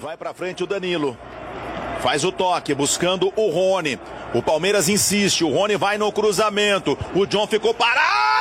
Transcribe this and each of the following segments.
Vai pra frente o Danilo. Faz o toque, buscando o Rony. O Palmeiras insiste, o Rony vai no cruzamento. O John ficou parado!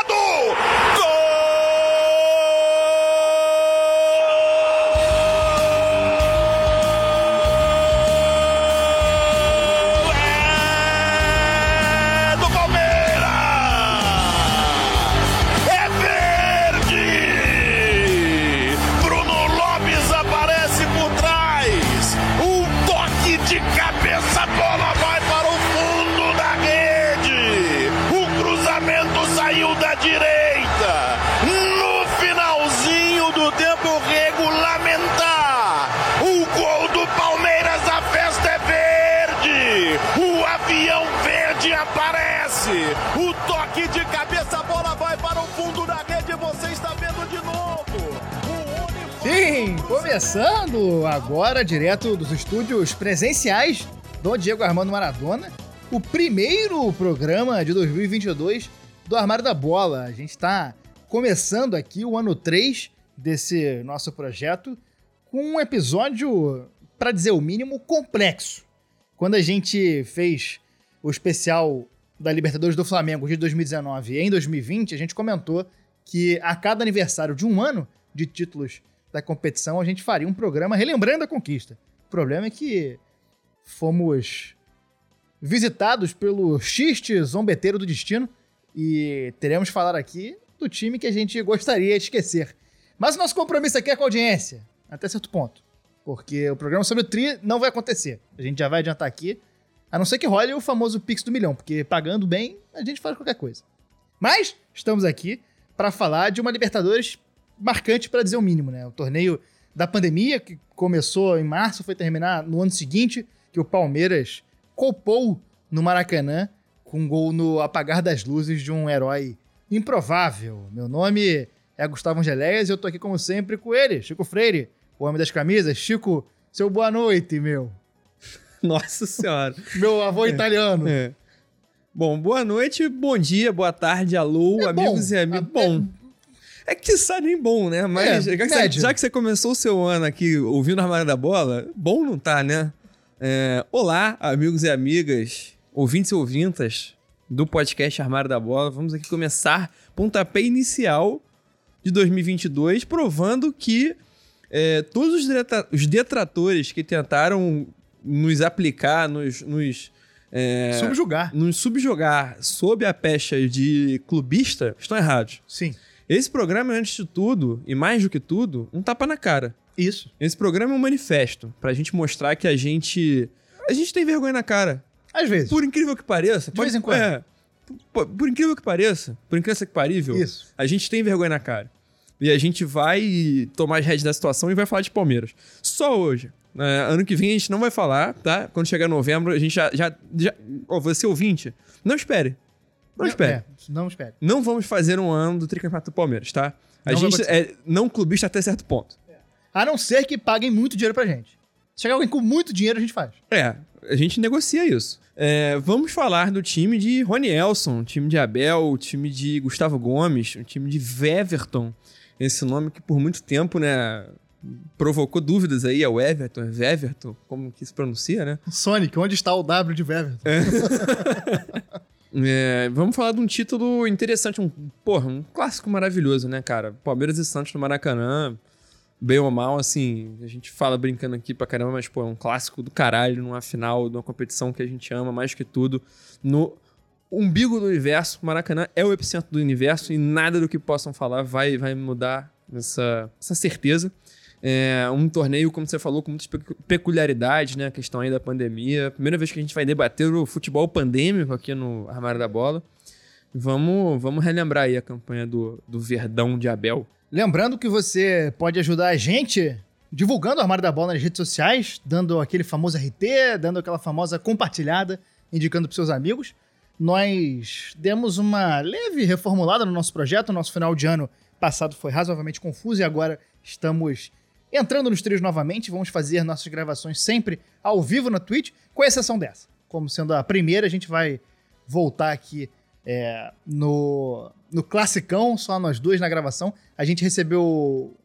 Começando agora direto dos estúdios presenciais do Diego Armando Maradona, o primeiro programa de 2022 do Armário da Bola. A gente está começando aqui o ano 3 desse nosso projeto com um episódio, para dizer o mínimo, complexo. Quando a gente fez o especial da Libertadores do Flamengo de 2019 em 2020, a gente comentou que a cada aniversário de um ano de títulos da competição, a gente faria um programa relembrando a conquista. O problema é que fomos visitados pelo xiste zombeteiro do destino e teremos que falar aqui do time que a gente gostaria de esquecer. Mas o nosso compromisso aqui é com a audiência, até certo ponto. Porque o programa sobre o Tri não vai acontecer. A gente já vai adiantar aqui. A não ser que role o famoso Pix do milhão, porque pagando bem, a gente faz qualquer coisa. Mas estamos aqui para falar de uma Libertadores marcante, para dizer o mínimo, né? O torneio da pandemia, que começou em março, foi terminar no ano seguinte, que o Palmeiras copou no Maracanã com um gol no apagar das luzes de um herói improvável. Meu nome é Gustavo Angeléias e eu tô aqui, como sempre, com ele, Chico Freire, o homem das camisas. Chico, seu boa noite, meu. Nossa senhora. Meu avô italiano. É. Bom, boa noite, bom dia, boa tarde, alô, É amigos bom. e amigos. Bom, é que sabe nem bom, né? Mas É, já, que você, já que você começou o seu ano aqui ouvindo a Armário da Bola, bom não tá, né? É, olá, amigos e amigas, ouvintes e ouvintas do podcast Armário da Bola. Vamos aqui começar pontapé inicial de 2022, provando que é, todos os detratores que tentaram nos aplicar, nos... nos é, Subjugar. nos subjugar sob a pecha de clubista estão errados. Sim. Esse programa é, antes de tudo, e mais do que tudo, um tapa na cara. Isso. Esse programa é um manifesto pra gente mostrar que a gente. A gente tem vergonha na cara. Às vezes. Por incrível que pareça. De vez em quando. É. Por, por incrível que pareça, por incrível que parível, Isso. a gente tem vergonha na cara. E a gente vai tomar as rédeas da situação e vai falar de Palmeiras. Só hoje. É, ano que vem a gente não vai falar, tá? Quando chegar novembro, a gente já. já, já... Ó, você ouvinte, não espere. Não, espere. É, não espere. Não vamos fazer um ano do tricampeonato do Palmeiras, tá? A Não gente é não clubista até certo ponto. A não ser que paguem muito dinheiro pra gente. Se chegar alguém com muito dinheiro, a gente faz. É, a gente negocia isso. É, vamos falar do time de Rony Elson, time de Abel, time de Gustavo Gomes, o time de Weverton. Esse nome que por muito tempo, né, provocou dúvidas aí, é o Everton, é Weverton, como que se pronuncia, né? Sonic, onde está o W de Weverton? É, vamos falar de um título interessante, um, porra, um clássico maravilhoso, né, cara? Palmeiras e Santos no Maracanã, bem ou mal, assim, a gente fala brincando aqui pra caramba, mas, pô, é um clássico do caralho numa final, de uma competição que a gente ama mais que tudo, no umbigo do universo. Maracanã é o epicentro do universo e nada do que possam falar vai, vai mudar essa, essa certeza. É um torneio, como você falou, com muitas pecu- peculiaridades, né? A questão aí da pandemia. Primeira vez que a gente vai debater o futebol pandêmico aqui no Armário da Bola. Vamos, vamos relembrar aí a campanha do, do Verdão de Abel. Lembrando que você pode ajudar a gente divulgando o Armário da Bola nas redes sociais, dando aquele famoso RT, dando aquela famosa compartilhada, indicando para seus amigos. Nós demos uma leve reformulada no nosso projeto. O nosso final de ano passado foi razoavelmente confuso e agora estamos entrando nos trilhos novamente. Vamos fazer nossas gravações sempre ao vivo na Twitch, com exceção dessa. Como sendo a primeira, a gente vai voltar aqui é, no, no classicão, só nós dois na gravação. A gente recebeu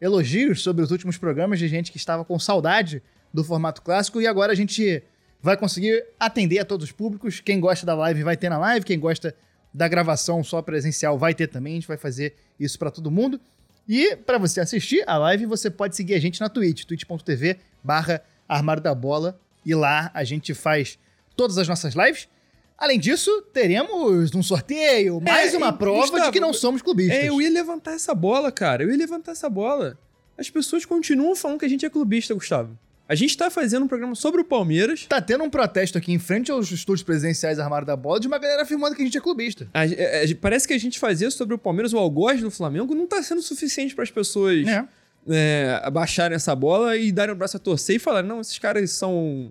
elogios sobre os últimos programas de gente que estava com saudade do formato clássico e agora a gente vai conseguir atender a todos os públicos. Quem gosta da live vai ter na live, quem gosta da gravação só presencial vai ter também. A gente vai fazer isso para todo mundo. E para você assistir a live, você pode seguir a gente na Twitch, twitch.tv barra Armário da Bola. E lá a gente faz todas as nossas lives. Além disso, teremos um sorteio, mais É, uma prova de Gustavo, que não somos clubistas. É, eu ia levantar essa bola, cara. Eu ia levantar essa bola. As pessoas continuam falando que a gente é clubista, Gustavo. A gente tá fazendo um programa sobre o Palmeiras. Tá tendo um protesto aqui em frente aos estúdios presidenciais Armário da Bola de uma galera afirmando que a gente é clubista. A- é, é, parece que a gente fazia sobre o Palmeiras o algoz do Flamengo não tá sendo suficiente para as pessoas É. é, abaixarem essa bola e darem o braço a torcer e falar: não, esses caras são.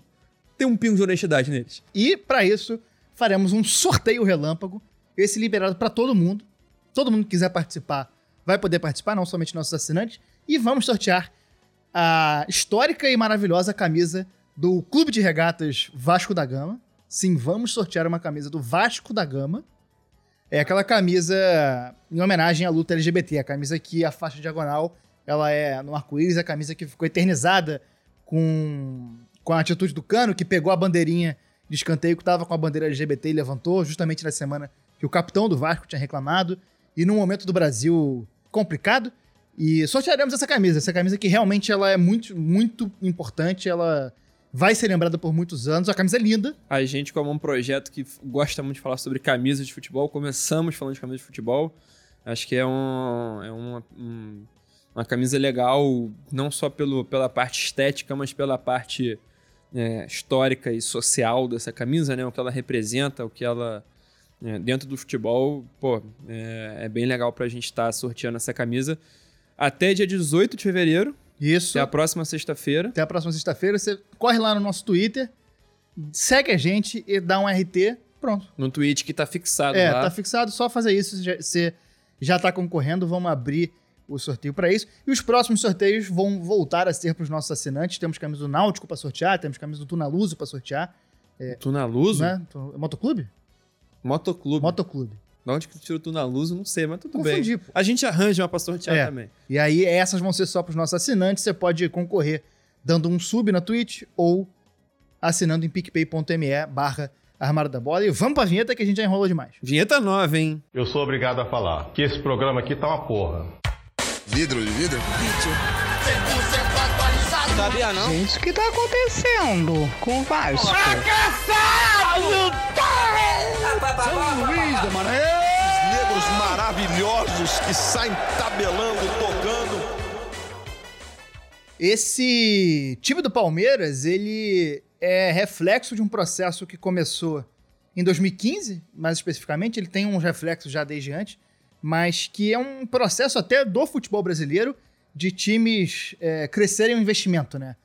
Tem um pingo de honestidade neles. E para isso, faremos um sorteio relâmpago, esse liberado para todo mundo. Todo mundo que quiser participar vai poder participar, não somente nossos assinantes. E vamos sortear a histórica e maravilhosa camisa do Clube de Regatas Vasco da Gama. Sim, vamos sortear uma camisa do Vasco da Gama. É aquela camisa em homenagem à luta LGBT, a camisa que a faixa diagonal ela é no arco-íris, a camisa que ficou eternizada com, com a atitude do Cano, que pegou a bandeirinha de escanteio que estava com a bandeira LGBT e levantou, justamente na semana que o capitão do Vasco tinha reclamado, e num momento do Brasil complicado. E sortearemos essa camisa, essa camisa que realmente ela é muito, muito importante, ela vai ser lembrada por muitos anos, a camisa é linda, A gente, como um projeto que gosta muito de falar sobre camisas de futebol, começamos falando de camisas de futebol. Acho que é, um, é uma, um- uma camisa legal, não só pelo, pela parte estética, mas pela parte é, histórica e social dessa camisa, né? O que ela representa, o que ela. é, dentro do futebol, pô, é, é bem legal pra gente estar sorteando essa camisa. Até dia 18 de fevereiro, Isso. que é a próxima sexta-feira. Até a próxima sexta-feira. Você corre lá no nosso Twitter, segue a gente e dá um RT. Pronto. No tweet que tá fixado É, lá. tá fixado, só fazer isso. Você já tá concorrendo, vamos abrir o sorteio para isso. E os próximos sorteios vão voltar a ser para os nossos assinantes. Temos camisa do Náutico para sortear, temos camisa do Tunaluso para sortear. Tu na luz? Né? Motoclube? Motoclube. Motoclube. De onde que tirou tu na luz, eu não sei, mas tudo Confundi, bem. pô. A gente arranja uma pra sortear É. também. E aí, essas vão ser só para os nossos assinantes. Você pode concorrer dando um sub na Twitch ou assinando em picpay.me barra Armário da Bola. E vamos pra vinheta que a gente já enrolou demais. Vinheta nova, hein? Eu sou obrigado a falar que esse programa aqui tá uma porra. Vidro de vidro? Gente, o que tá acontecendo com o Vasco? Os negros maravilhosos que saem tabelando, tocando. Esse time do Palmeiras, ele é reflexo de um processo que começou em 2015, mais especificamente, ele tem uns reflexos já desde antes, mas que é um processo até do futebol brasileiro de times é, crescerem o investimento, né?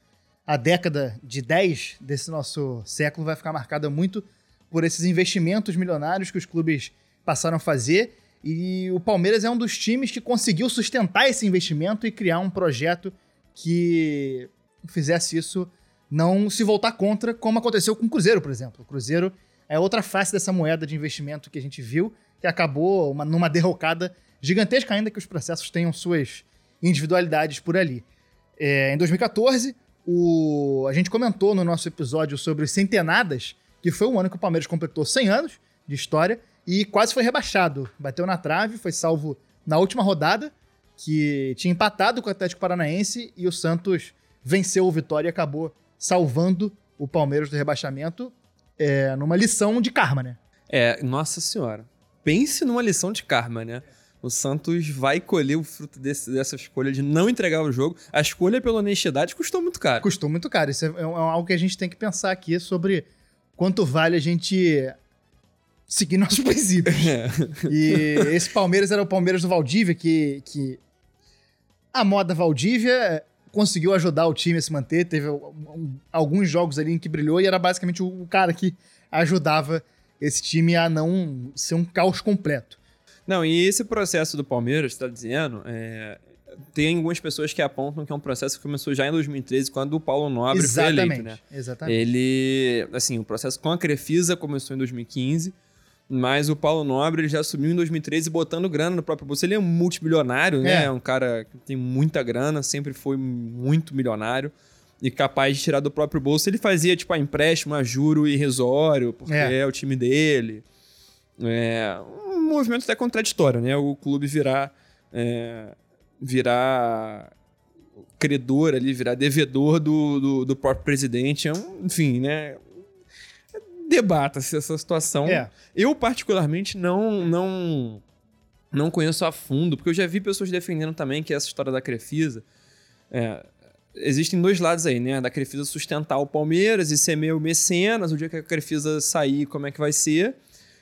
A década de 10 desse nosso século vai ficar marcada muito por esses investimentos milionários que os clubes passaram a fazer e o Palmeiras é um dos times que conseguiu sustentar esse investimento e criar um projeto que fizesse isso não se voltar contra, como aconteceu com o Cruzeiro, por exemplo. O Cruzeiro é outra face dessa moeda de investimento que a gente viu, que acabou uma- numa derrocada gigantesca, ainda que os processos tenham suas individualidades por ali. É, em 2014, o- a gente comentou no nosso episódio sobre centenadas, que foi o ano que o Palmeiras completou 100 anos de história e quase foi rebaixado. Bateu na trave, foi salvo na última rodada, que tinha empatado com o Atlético Paranaense e o Santos venceu o Vitória e acabou salvando o Palmeiras do rebaixamento é, numa lição de karma, né? É, nossa senhora. Pense numa lição de karma, né? O Santos vai colher o fruto desse- dessa escolha de não entregar o jogo. A escolha pela honestidade custou muito caro. Custou muito caro. Isso é, é algo que a gente tem que pensar aqui sobre quanto vale a gente seguir nossos princípios. É. E esse Palmeiras era o Palmeiras do Valdívia, que, que a moda Valdívia conseguiu ajudar o time a se manter. Teve alguns jogos ali em que brilhou e era basicamente o, cara que ajudava esse time a não ser um caos completo. Não, e esse processo do Palmeiras, você tá dizendo, é, tem algumas pessoas que apontam que é um processo que começou já em 2013, quando o Paulo Nobre foi eleito, né? exatamente. Ele, assim, o processo com a Crefisa começou em 2015, Mas o Paulo Nobre ele já assumiu em 2013 botando grana no próprio bolso. Ele é um multimilionário, né? É. É um cara que tem muita grana, sempre foi muito milionário e capaz de tirar do próprio bolso. Ele fazia, tipo, a empréstimo a juro irrisório, porque É. é, o time dele. É um movimento até contraditório, né? O clube virar, é, virar credor ali, virar devedor do, do, do próprio presidente. É um, enfim, né? Debata-se essa situação. É. Eu, particularmente, não, não, não conheço a fundo, porque eu já vi pessoas defendendo também que essa história da Crefisa. é, existem dois lados aí, né? Da Crefisa sustentar o Palmeiras e ser meio mecenas, o dia que a Crefisa sair, como é que vai ser.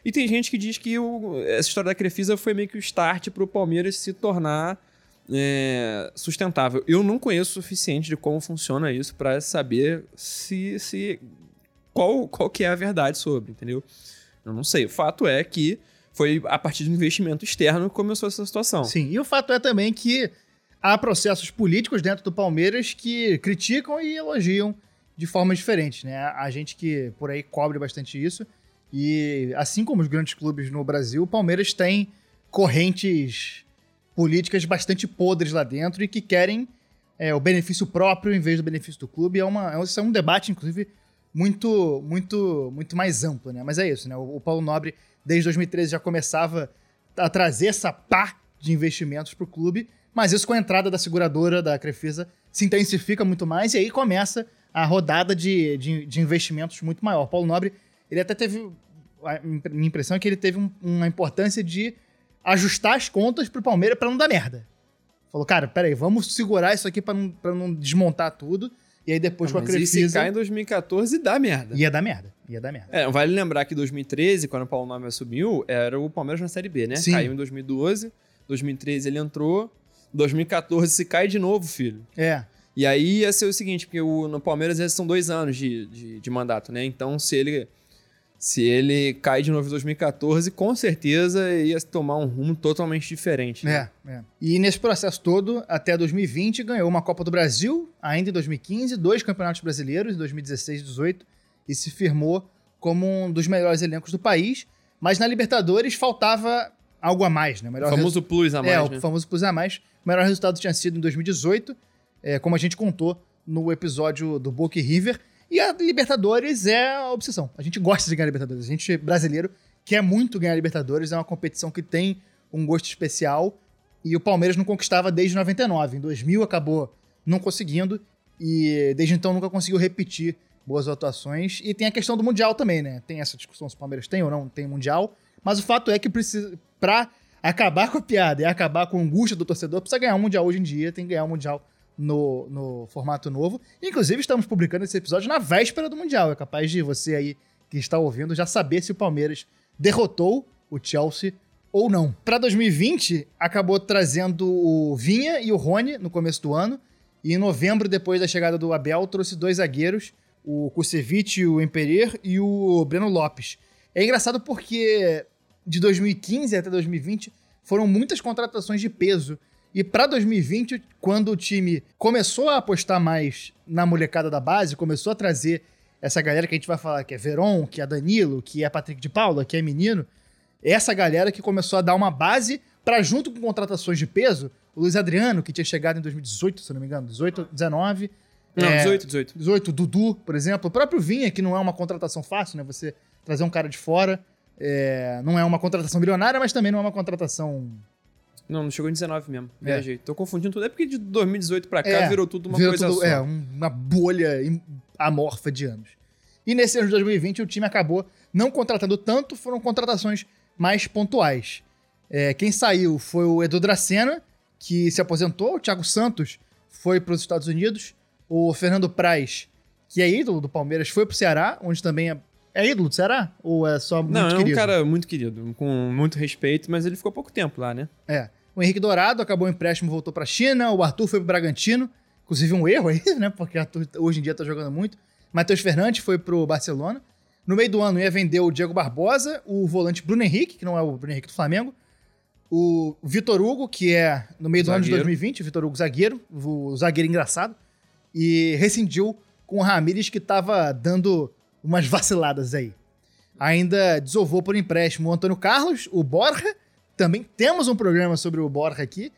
E tem gente que diz que o- essa história da Crefisa foi meio que o start para o Palmeiras se tornar é, sustentável. Eu não conheço o suficiente de como funciona isso para saber se, se qual, qual que é a verdade sobre, entendeu? Eu não sei. O fato é que foi a partir de um investimento externo que começou essa situação. Sim, e o fato é também que há processos políticos dentro do Palmeiras que criticam e elogiam de formas diferentes, né? A gente que por aí cobre bastante isso. E assim como os grandes clubes no Brasil, o Palmeiras tem correntes políticas bastante podres lá dentro e que querem é, o benefício próprio em vez do benefício do clube. É, uma, é um- é um debate, inclusive, muito, muito, muito mais amplo, né? Mas é isso, né? O, o Paulo Nobre, desde 2013, já começava a trazer essa pá de investimentos para o clube, mas isso com a entrada da seguradora, da Crefisa, se intensifica muito mais e aí começa a rodada de, de, de investimentos muito maior. Paulo Nobre, ele até teve. A minha impressão é que ele teve um- uma importância de ajustar as contas pro Palmeiras para não dar merda. Falou, cara, peraí, vamos segurar isso aqui para não, não desmontar tudo. E aí depois com a Mas e se Crefisa. cai em 2014 dá merda. Ia dar merda. Ia dar merda. É, vale lembrar que em 2013, quando o Paulo Nobre assumiu, era o Palmeiras na Série B, né? Sim. Caiu em 2012, 2013 ele entrou, 2014 se cai de novo, filho. É. E aí ia ser o seguinte, porque o, no Palmeiras esses são dois anos de, de, de mandato, né? Então, se ele se ele cai de novo em 2014, com certeza ia tomar um rumo totalmente diferente. né? É, é. E nesse processo todo, até 2020, ganhou uma Copa do Brasil, ainda em 2015, dois campeonatos brasileiros, em 2016 e 2018, e se firmou como um dos melhores elencos do país. Mas na Libertadores faltava algo a mais, né? O O melhor famoso plus a mais, é, né? o famoso plus a mais. O melhor resultado tinha sido em 2018, é, como a gente contou no episódio do Boca River. E a Libertadores é a obsessão. A gente gosta de ganhar Libertadores. A gente, brasileiro, quer muito ganhar Libertadores. É uma competição que tem um gosto especial. E o Palmeiras não conquistava desde 99. Em 2000 acabou não conseguindo. E desde então nunca conseguiu repetir boas atuações. E tem a questão do Mundial também, né? Tem essa discussão se o Palmeiras tem ou não tem Mundial. Mas o fato é que precisa, pra acabar com a piada e acabar com a angústia do torcedor, precisa ganhar um Mundial hoje em dia, tem que ganhar um Mundial no, no formato novo. Inclusive, estamos publicando esse episódio na véspera do Mundial. É capaz de você aí que está ouvindo já saber se o Palmeiras derrotou o Chelsea ou não. Para 2020, acabou trazendo o Vinha e o Rony no começo do ano. E em novembro, depois da chegada do Abel, trouxe dois zagueiros, o Kusevich, o Emperer e o Breno Lopes. É engraçado porque de 2015 até 2020 foram muitas contratações de peso. E para 2020, quando o time começou a apostar mais na molecada da base, começou a trazer essa galera que a gente vai falar, que é Veron, que é Danilo, que é Patrick de Paula, que é Menino, essa galera que começou a dar uma base para junto com contratações de peso, o Luiz Adriano, que tinha chegado em 2018, se não me engano, 18, 19, Não, é, 18, 18. 18, Dudu, por exemplo. O próprio Vinha, que não é uma contratação fácil, né? Você trazer um cara de fora. é, não é uma contratação milionária, mas também não é uma contratação. Não, não chegou em 19 mesmo. É. Viajei. Tô confundindo tudo. É porque de 2018 pra cá É, virou tudo uma virou coisa tudo- só. É, um- uma bolha amorfa de anos. E nesse ano de 2020, o time acabou não contratando tanto, foram contratações mais pontuais. É, quem saiu foi o Edu Dracena, que se aposentou, o Thiago Santos foi para os Estados Unidos, o Fernando Praz, que é ídolo do Palmeiras, foi para o Ceará, onde também é, é ídolo do Ceará? Ou é só muito Não, é um cara muito querido, com muito respeito, mas ele ficou pouco tempo lá, né? É. O Henrique Dourado acabou o empréstimo, voltou pra China. O Arthur foi pro Bragantino. Inclusive um erro aí, né? Porque o Arthur hoje em dia tá jogando muito. Matheus Fernandes foi pro Barcelona. No meio do ano ia vender o Diego Barbosa, o volante Bruno Henrique, que não é o Bruno Henrique do Flamengo. O Vitor Hugo, que é no meio do ano de Zagueiro. 2020, o Vitor Hugo zagueiro, o zagueiro engraçado. E rescindiu com o Ramires, que tava dando umas vaciladas aí. Ainda desovou por empréstimo o Antônio Carlos, o Borja. Também temos um programa sobre o Borja aqui.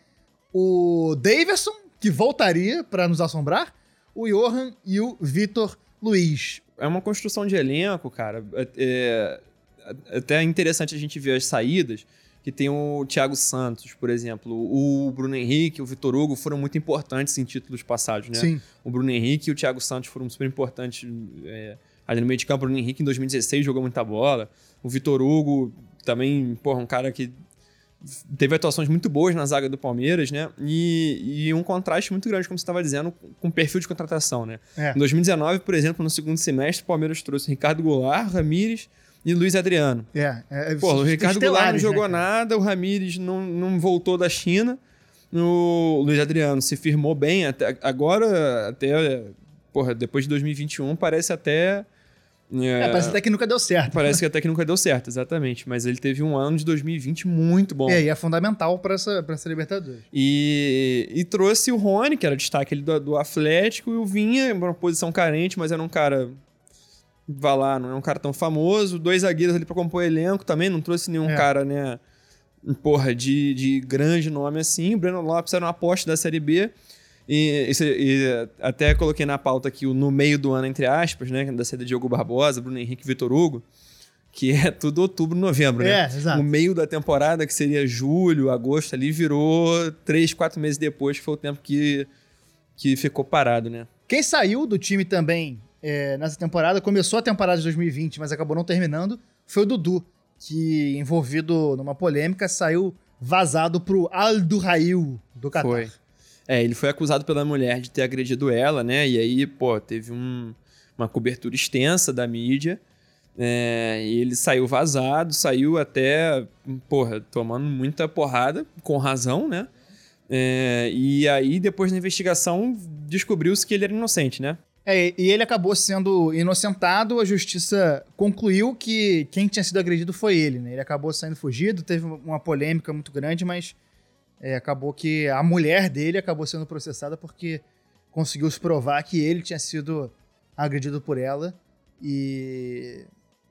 O Davidson, que voltaria para nos assombrar. O Johan e o Vitor Luiz. É uma construção de elenco, cara. É, é, até é interessante a gente ver as saídas, que tem o Thiago Santos, por exemplo. O Bruno Henrique, o Vitor Hugo foram muito importantes em títulos passados, né? Sim. O Bruno Henrique e o Thiago Santos foram super importantes é, ali no meio de campo. O Bruno Henrique em 2016 jogou muita bola. O Vitor Hugo também, porra, um cara que teve atuações muito boas na zaga do Palmeiras, né? E, e um contraste muito grande, como você estava dizendo, com o perfil de contratação, né? É. Em 2019, por exemplo, no segundo semestre, o Palmeiras trouxe Ricardo Goulart, Ramires e Luiz Adriano. É, é Pô, o Ricardo Goulart não né, jogou cara? nada, o Ramires não, não voltou da China. O Luiz Adriano se firmou bem. Até, agora, até. Porra, depois de 2021, parece até. É, parece até que nunca deu certo. Parece que até que nunca deu certo, exatamente. Mas ele teve um ano de 2020 muito bom. É, e é fundamental para essa, pra essa Libertadores. E, e trouxe o Rony, que era destaque do, do Atlético, e o Vinha, uma posição carente, mas era um cara. Vá lá, não é um cara tão famoso. Dois zagueiros ali pra compor elenco também, não trouxe nenhum É. cara, né? Porra, de, de grande nome assim. O Breno Lopes era uma aposta da Série B. E, se- e até coloquei na pauta aqui o no meio do ano, entre aspas, né? Da saída de Diogo Barbosa, Bruno Henrique e Vitor Hugo. Que é tudo outubro, novembro, né? É, exato. O meio da temporada, que seria julho, agosto, ali virou três, quatro meses depois, que foi o tempo que, que ficou parado, né? Quem saiu do time também é, nessa temporada, começou a temporada de 2020, mas acabou não terminando, foi o Dudu, que, envolvido numa polêmica, saiu vazado pro Al Duhail do Qatar. Foi. É, ele foi acusado pela mulher de ter agredido ela, né? E aí, pô, teve um- uma cobertura extensa da mídia. é, e ele saiu vazado, saiu até, porra, tomando muita porrada, com razão, né? É, e aí, depois da investigação, descobriu-se que ele era inocente, né? É, e ele acabou sendo inocentado, a justiça concluiu que quem tinha sido agredido foi ele, né? Ele acabou saindo fugido, teve uma polêmica muito grande, mas é, acabou que a mulher dele acabou sendo processada porque conseguiu se provar que ele tinha sido agredido por ela e...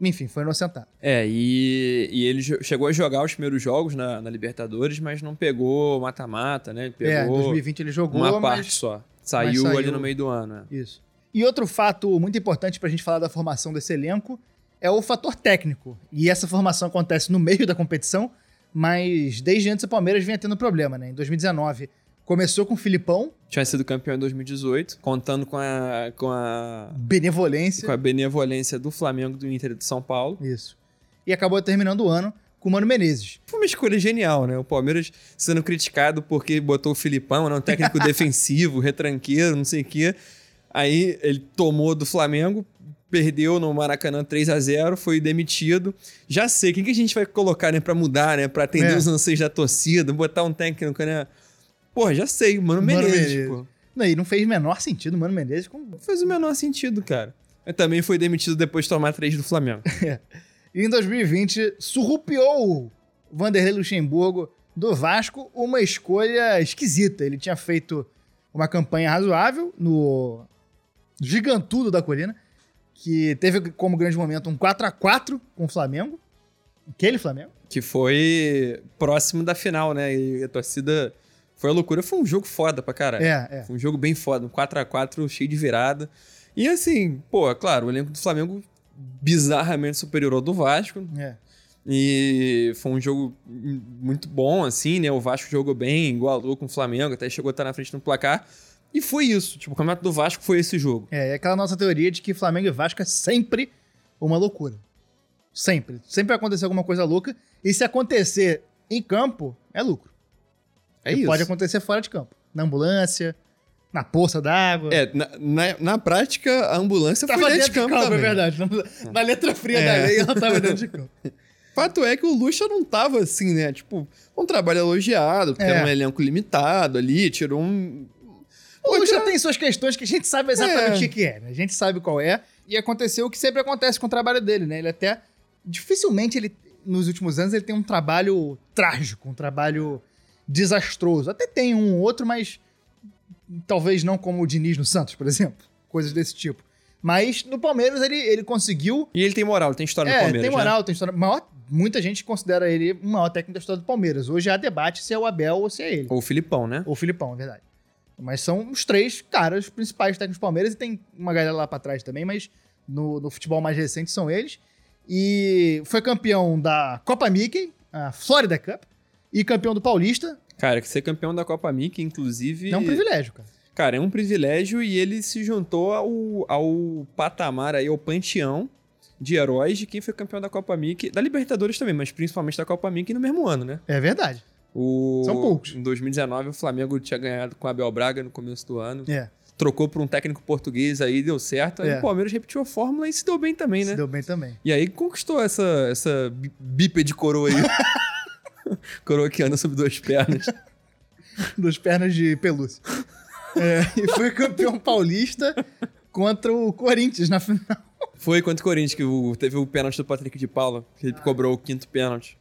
Enfim, foi inocentado. É, e, e ele chegou a jogar os primeiros jogos na, na Libertadores, mas não pegou mata-mata, né? Ele é, em pegou 2020 ele jogou, uma mas... parte só. Saiu, saiu- ali no meio do ano. né? Isso. E outro fato muito importante pra gente falar da formação desse elenco é o fator técnico. E essa formação acontece no meio da competição, mas desde antes o Palmeiras vinha tendo problema, né? Em 2019 começou com o Filipão, Tinha sido campeão em 2018, contando com a, com a, benevolência. com a benevolência do Flamengo, do Inter e do São Paulo. Isso. E acabou terminando o ano com o Mano Menezes. Foi uma escolha genial, né? O Palmeiras sendo criticado porque botou o Filipão, era um técnico defensivo, retranqueiro, não sei o quê. Aí ele tomou do Flamengo, perdeu no Maracanã 3 a 0 foi demitido. Já sei, quem que a gente vai colocar, né, pra mudar, né? Pra atender É. os anseios da torcida, botar um técnico, né? Porra, já sei, Mano, Mano Menezes, Menezes. pô. Não, e não fez o menor sentido Mano Menezes com Não fez o menor sentido, cara. Mas também foi demitido depois de tomar três do Flamengo. E em 2020, surrupiou o Vanderlei Luxemburgo do Vasco uma escolha esquisita. Ele tinha feito uma campanha razoável no Gigantudo da Colina, que teve como grande momento um 4 a 4 com o Flamengo. Aquele Flamengo. Que foi próximo da final, né? E a torcida. Foi a loucura. Foi um jogo foda pra caralho. É, é. Foi um jogo bem foda, um 4x4 cheio de virada. E assim, pô, claro, o elenco do Flamengo bizarramente superior ao do Vasco. é. E foi um jogo muito bom, assim, né? O Vasco jogou bem, igualou com o Flamengo, até chegou a estar na frente no placar. E foi isso. Tipo, o campeonato do Vasco foi esse jogo. É, é aquela nossa teoria de que Flamengo e Vasco é sempre uma loucura. Sempre. Sempre vai acontecer alguma coisa louca. E se acontecer em campo, é lucro. É E isso. Pode acontecer fora de campo. Na ambulância, na poça d'água. É, na, na, na prática, a ambulância Tava foi dentro dentro de campo, é verdade. Na, na letra fria É. da lei, ela tava dentro de campo. Fato é que o Lucha não tava assim, né? Tipo, um trabalho elogiado, porque É. era um elenco limitado ali, tirou um. O Lucha Outra- tem suas questões que a gente sabe exatamente É. o que é, né? A gente sabe qual é. E aconteceu o que sempre acontece com o trabalho dele, né? Ele até. Dificilmente ele, nos últimos anos, ele tem um trabalho trágico, um trabalho desastroso. Até tem um ou outro, mas talvez não como o Diniz no Santos, por exemplo. Coisas desse tipo. Mas no Palmeiras ele, ele conseguiu. E ele tem moral, tem história é, no Palmeiras. tem né? moral, tem história. Maior, muita gente considera ele o maior técnico da história do Palmeiras. Hoje há debate se é o Abel ou se é ele. Ou o Filipão, né? Ou o Filipão, é verdade. Mas são os três caras principais técnicos do Palmeiras e tem uma galera lá pra trás também, mas no, no futebol mais recente são eles. E foi campeão da Copa Mickey, a Florida Cup, e campeão do Paulista. Cara, que ser campeão da Copa Mickey, inclusive. É um privilégio, cara. Cara, é um privilégio e ele se juntou ao, ao patamar aí, ao panteão de heróis de quem foi campeão da Copa Mickey, da Libertadores também, mas principalmente da Copa Mickey no mesmo ano, né? É verdade. O, São poucos. Em 2019, o Flamengo tinha ganhado com o Abel Braga no começo do ano. É. Trocou por um técnico português aí, deu certo. Aí É. o Palmeiras repetiu a fórmula e se deu bem também, né? Se deu bem também. E aí conquistou essa, essa bí- bípede coroa aí. coroa que anda sobre duas pernas. Duas pernas de pelúcia. É, e foi campeão paulista contra o Corinthians na final. Foi contra o Corinthians que teve o pênalti do Patrick de Paula, que ele cobrou o quinto pênalti.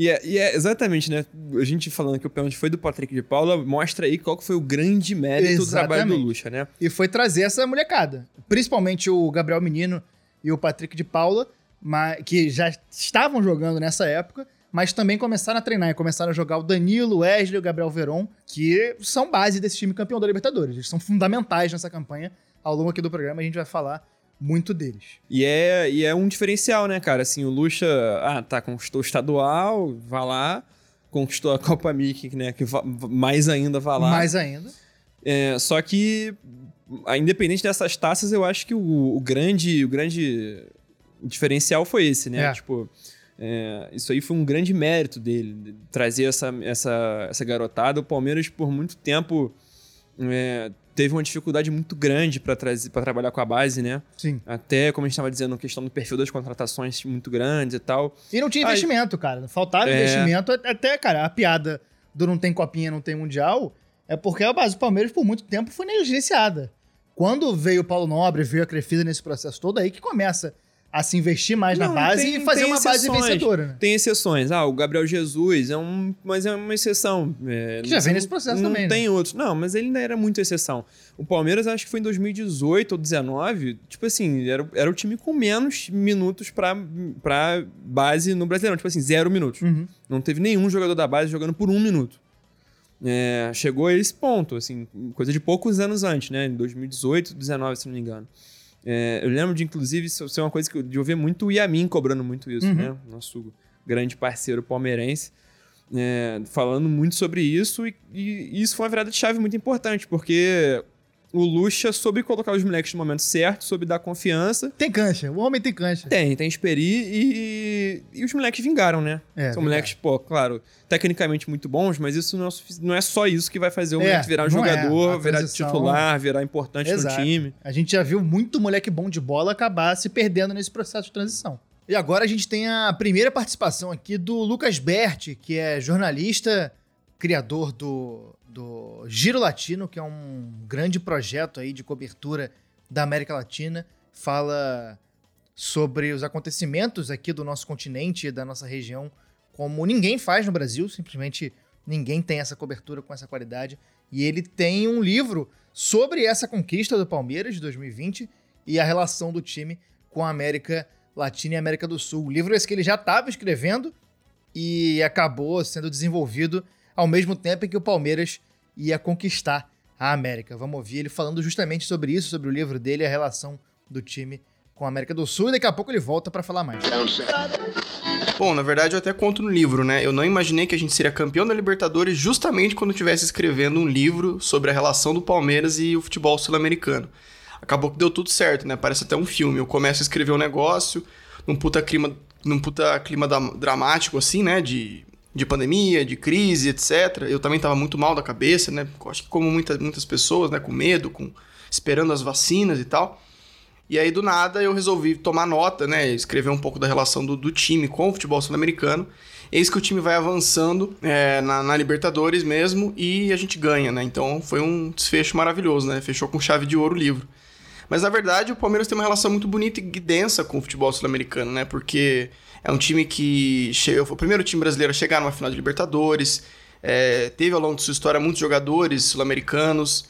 E é, e é exatamente, né? A gente falando que o pênalti foi do Patrick de Paula, mostra aí qual que foi o grande mérito do trabalho do Exatamente. Lucha, né? E foi trazer essa molecada. Principalmente o Gabriel Menino e o Patrick de Paula, que já estavam jogando nessa época, mas também começaram a treinar e começaram a jogar o Danilo, o Wesley e o Gabriel Veron, que são base desse time campeão da Libertadores. Eles são fundamentais nessa campanha. Ao longo aqui do programa a gente vai falar muito deles. E é, e é um diferencial, né, cara? Assim, o Lucha, ah, tá, conquistou o estadual, vai lá, conquistou a Copa Mickey, né? Que mais ainda vai lá. Mais ainda. É, só que, a- independente dessas taças, eu acho que o, o grande, o grande diferencial foi esse, né? É. Tipo, é, isso aí foi um grande mérito dele, de trazer essa, essa, essa garotada. O Palmeiras, por muito tempo, é, teve uma dificuldade muito grande para trabalhar com a base, né? Sim. Até, como a gente estava dizendo, a questão do perfil das contratações muito grandes e tal. E não tinha Aí- investimento, cara. Faltava É. investimento. Até, cara, a piada do não tem copinha, não tem mundial, é porque a base do Palmeiras, por muito tempo, foi negligenciada. Quando veio o Paulo Nobre, veio a Crefisa nesse processo todo, aí que começa a se investir mais na Não, base tem- e fazer uma base exceções. vencedora, né? Tem exceções. Ah, o Gabriel Jesus é um. Mas é uma exceção. É, Que já não- vem nesse processo não também, né? tem outros. Não, mas ele ainda era muito exceção. O Palmeiras, acho que foi em 2018 ou 2019. Tipo assim, era, era o time com menos minutos pra, pra base no Brasileirão. Tipo assim, zero minutos. Uhum. Não teve nenhum jogador da base jogando por um minuto. É, chegou a esse ponto, assim, coisa de poucos anos antes, né? Em 2018, 2019, se não me engano. É, eu lembro de, inclusive, isso ser uma coisa que eu, de eu ver muito o Yamin cobrando muito isso, Uhum. né? Nosso grande parceiro palmeirense. é, falando muito sobre isso e, e isso foi uma virada de chave muito importante, porque o Lucha soube colocar os moleques no momento certo, soube dar confiança. Tem cancha. O homem tem cancha. Tem, tem Esperi e, e os moleques vingaram, né? É, São moleques, pô, claro, tecnicamente muito bons, mas isso não é, não é só isso que vai fazer o É, moleque virar um é. jogador, A virar titular, virar importante Exato. no time. A gente já viu muito moleque bom de bola acabar se perdendo nesse processo de transição. E agora a gente tem a primeira participação aqui do Lucas Berti, que é jornalista, criador do, do Giro Latino, que é um grande projeto aí de cobertura da América Latina. Fala sobre os acontecimentos aqui do nosso continente e da nossa região, como ninguém faz no Brasil, simplesmente ninguém tem essa cobertura com essa qualidade. E ele tem um livro sobre essa conquista do Palmeiras de 2020 e a relação do time com a América Latina e América do Sul. O livro esse que ele já estava escrevendo e acabou sendo desenvolvido ao mesmo tempo em que o Palmeiras ia conquistar a América. Vamos ouvir ele falando justamente sobre isso, sobre o livro dele, a relação do time com a América do Sul, e daqui a pouco ele volta para falar mais. Bom, na verdade eu até conto no livro, né? Eu não imaginei que a gente seria campeão da Libertadores justamente quando eu estivesse escrevendo um livro sobre a relação do Palmeiras e o futebol sul-americano. Acabou que deu tudo certo, né? Parece até um filme. Eu começo a escrever um negócio num puta clima, num puta clima da- dramático, assim, né? De, de pandemia, de crise, etc. Eu também tava muito mal da cabeça, né? Acho que como muita, muitas pessoas, né? Com medo, com esperando as vacinas e tal. E aí, do nada, eu resolvi tomar nota, né? Escrever um pouco da relação do, do time com o futebol sul-americano. Eis que o time vai avançando é, na, na Libertadores mesmo e a gente ganha, né? Então foi um desfecho maravilhoso, né? Fechou com chave de ouro o livro. Mas na verdade o Palmeiras tem uma relação muito bonita e densa com o futebol sul-americano, né? Porque é um time que chegou, foi o primeiro time brasileiro a chegar numa final de Libertadores, é, teve ao longo de sua história muitos jogadores sul-americanos,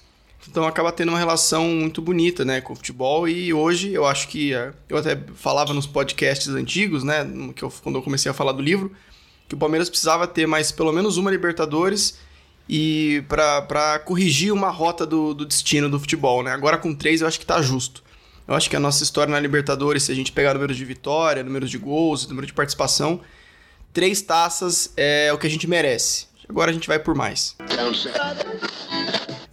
Então acaba tendo uma relação muito bonita, né, com o futebol. E hoje eu acho que é, eu até falava nos podcasts antigos, né, que eu, quando eu comecei a falar do livro, que o Palmeiras precisava ter mais pelo menos uma Libertadores e para corrigir uma rota do, do destino do futebol, né? Agora com três eu acho que tá justo. Eu acho que a nossa história na Libertadores, se a gente pegar números de vitória, números de gols, número de participação, três taças é o que a gente merece. Agora a gente vai por mais.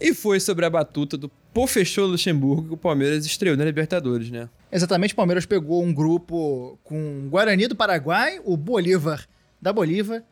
E foi sobre a batuta do Pofechou Luxemburgo que o Palmeiras estreou na Libertadores, né? Exatamente, o Palmeiras pegou um grupo com o Guarani do Paraguai, o Bolívar da Bolívia,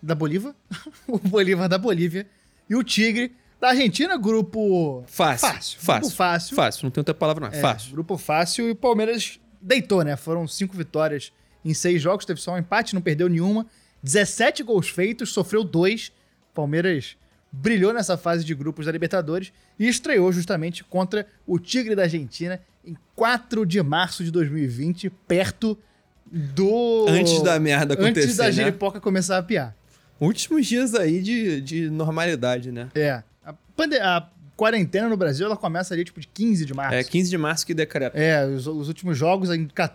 da Bolívia, o Bolívar da Bolívia e o Tigre da Argentina, grupo Fácil. fácil, Fácil. grupo fácil. Fácil, não tem outra palavra, não. É, É, fácil. Grupo fácil e o Palmeiras deitou, né? Foram cinco vitórias em seis jogos, teve só um empate, não perdeu nenhuma. 17 gols feitos, sofreu dois. Palmeiras brilhou nessa fase de grupos da Libertadores e estreou justamente contra o Tigre da Argentina em 4 de março de 2020, perto do. Antes da merda acontecer, Antes da né? giripoca começar a piar. Últimos dias aí de, de normalidade, né? É. A, pande- a quarentena no Brasil ela começa ali tipo de 15 de março. É 15 de março que decreta. É, os, os últimos jogos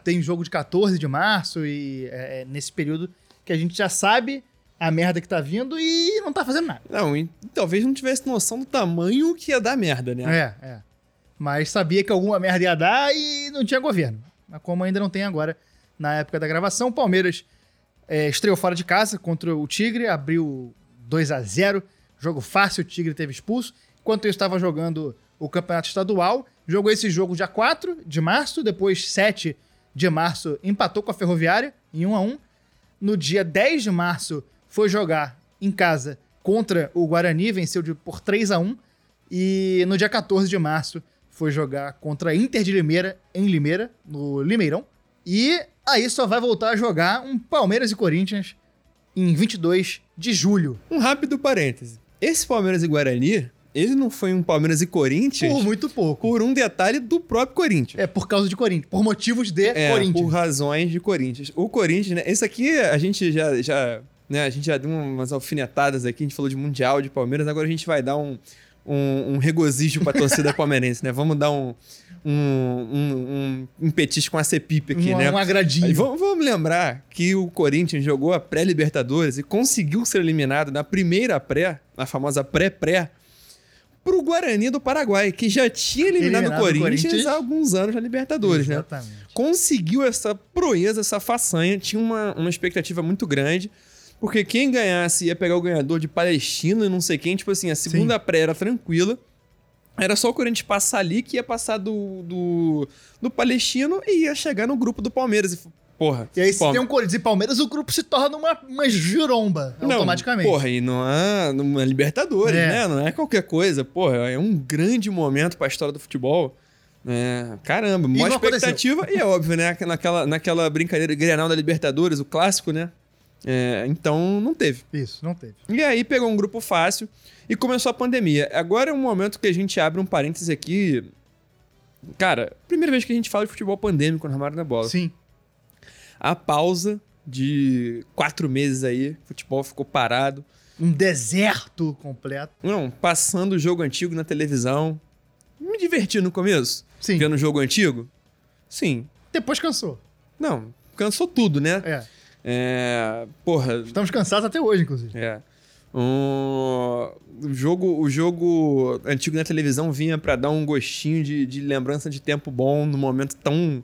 tem jogo de 14 de março e é, é nesse período que a gente já sabe a merda que tá vindo e não tá fazendo nada. Não, e talvez não tivesse noção do tamanho que ia dar merda, né? É, é. Mas sabia que alguma merda ia dar e não tinha governo. Mas como ainda não tem agora, na época da gravação, o Palmeiras é, estreou fora de casa contra o Tigre, abriu 2 a 0 jogo fácil, o Tigre teve expulso. Enquanto eu estava jogando o Campeonato Estadual, jogou esse jogo dia 4 de março, depois 7 de março empatou com a Ferroviária em 1 a 1 No dia 10 de março foi jogar em casa contra o Guarani, venceu por 3 a 1 e no dia 14 de março foi jogar contra a Inter de Limeira, em Limeira, no Limeirão. E aí só vai voltar a jogar um Palmeiras e Corinthians em 22 de julho. Um rápido parêntese. Esse Palmeiras e Guarani, ele não foi um Palmeiras e Corinthians Por muito pouco. por um detalhe do próprio Corinthians. É por causa de Corinthians, por motivos de É, Corinthians. por razões de Corinthians. O Corinthians, né? Esse aqui a gente já, já, né? A gente já deu umas alfinetadas aqui, a gente falou de Mundial, de Palmeiras, agora a gente vai dar um, um, um regozijo pra torcida palmeirense, né? Vamos dar um, um, um, um, um petisco com a Cepipe aqui, um, né? um agradinho. Vamos, vamos lembrar que o Corinthians jogou a pré-Libertadores e conseguiu ser eliminado na primeira pré, na famosa pré-pré, pro Guarani do Paraguai, que já tinha eliminado, Eliminado o o Corinthians, Corinthians. há alguns anos na Libertadores, né? Exatamente. Conseguiu essa proeza, essa façanha, tinha uma, uma expectativa muito grande, porque quem ganhasse ia pegar o ganhador de Palestina e não sei quem, tipo assim, a segunda pré era tranquila. Era só o Corinthians passar ali que ia passar do, do, do Palestino e ia chegar no grupo do Palmeiras. E, porra. E aí, se tem um Corinthians e Palmeiras, o grupo se torna uma, uma giromba, Não, automaticamente. Porra, e não é numa Libertadores, É. né? Não é qualquer coisa. Porra, é um grande momento pra história do futebol. É, caramba, maior aconteceu. expectativa. E é óbvio, né? que Naquela, naquela brincadeira de Grenal da Libertadores, o clássico, né? É, então não teve. Isso, não teve. E aí pegou um grupo fácil e começou a pandemia. Agora é um momento que a gente abre um parêntese aqui. Cara, primeira vez que a gente fala de futebol pandêmico no Armário da Bola. Sim. A pausa de quatro meses aí, o futebol ficou parado. Um deserto completo. Não, passando o jogo antigo na televisão. Me diverti no começo. Sim. Vendo o jogo antigo? Sim. Depois cansou. Não, cansou tudo, né? É. É. Porra. Estamos cansados até hoje, inclusive. É. Um, o, jogo, o jogo antigo na televisão vinha pra dar um gostinho de, de lembrança de tempo bom num momento tão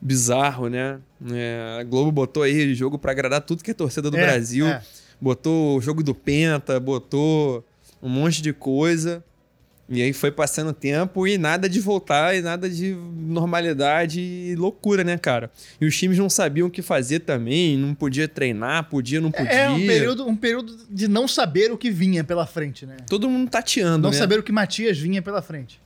bizarro, né? É, a Globo botou aí jogo pra agradar tudo que é torcida do É, Brasil. é. Botou o jogo do Penta, botou um monte de coisa. E aí foi passando o tempo e nada de voltar e nada de normalidade e loucura, né, cara? E os times não sabiam o que fazer também, não podia treinar, podia, não podia. É um período, um período de não saber o que vinha pela frente, né? Todo mundo tateando, Não né? saber o que Matias vinha pela frente.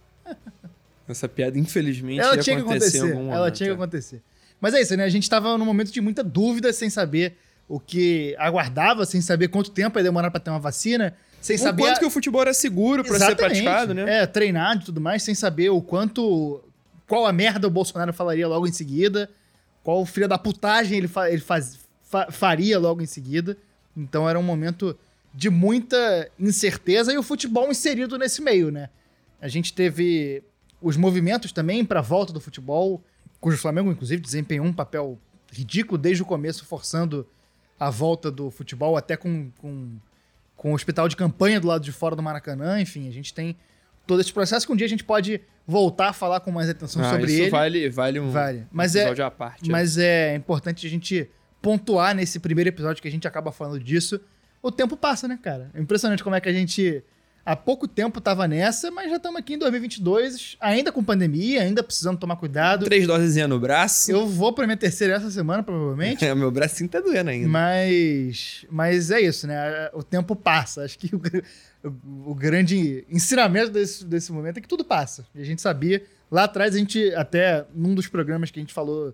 Essa piada, infelizmente, Ela tinha que acontecer acontecer. em algum Ela momento, tinha que é. acontecer. Mas é isso, né? A gente tava num momento de muita dúvida, sem saber o que aguardava, sem saber quanto tempo ia demorar pra ter uma vacina, sem O saber. quanto a- que o futebol era seguro pra ser praticado, né? É, treinar e tudo mais, sem saber o quanto. Qual a merda o Bolsonaro falaria logo em seguida, qual filha da putagem ele, fa- ele faz- fa- faria logo em seguida. Então era um momento de muita incerteza e o futebol inserido nesse meio, né? A gente teve os movimentos também para a volta do futebol, cujo Flamengo, inclusive, desempenhou um papel ridículo desde o começo, forçando a volta do futebol, até com, com, com o hospital de campanha do lado de fora do Maracanã. Enfim, a gente tem todo esse processo que um dia a gente pode voltar a falar com mais atenção Ah, sobre isso ele. vale, vale um Vale. Mas é- episódio à parte. né? Mas é importante a gente pontuar nesse primeiro episódio que a gente acaba falando disso. O tempo passa, né, cara? É impressionante como é que a gente há pouco tempo tava nessa, mas já estamos aqui em 2022, ainda com pandemia, ainda precisando tomar cuidado. Três doses no braço. Eu vou pra minha terceira essa semana, provavelmente. É, meu bracinho tá doendo ainda. Mas, mas é isso, né? O tempo passa. Acho que o, o- o grande ensinamento desse, desse momento é que tudo passa. E a gente sabia. Lá atrás, a gente, até num dos programas que a gente falou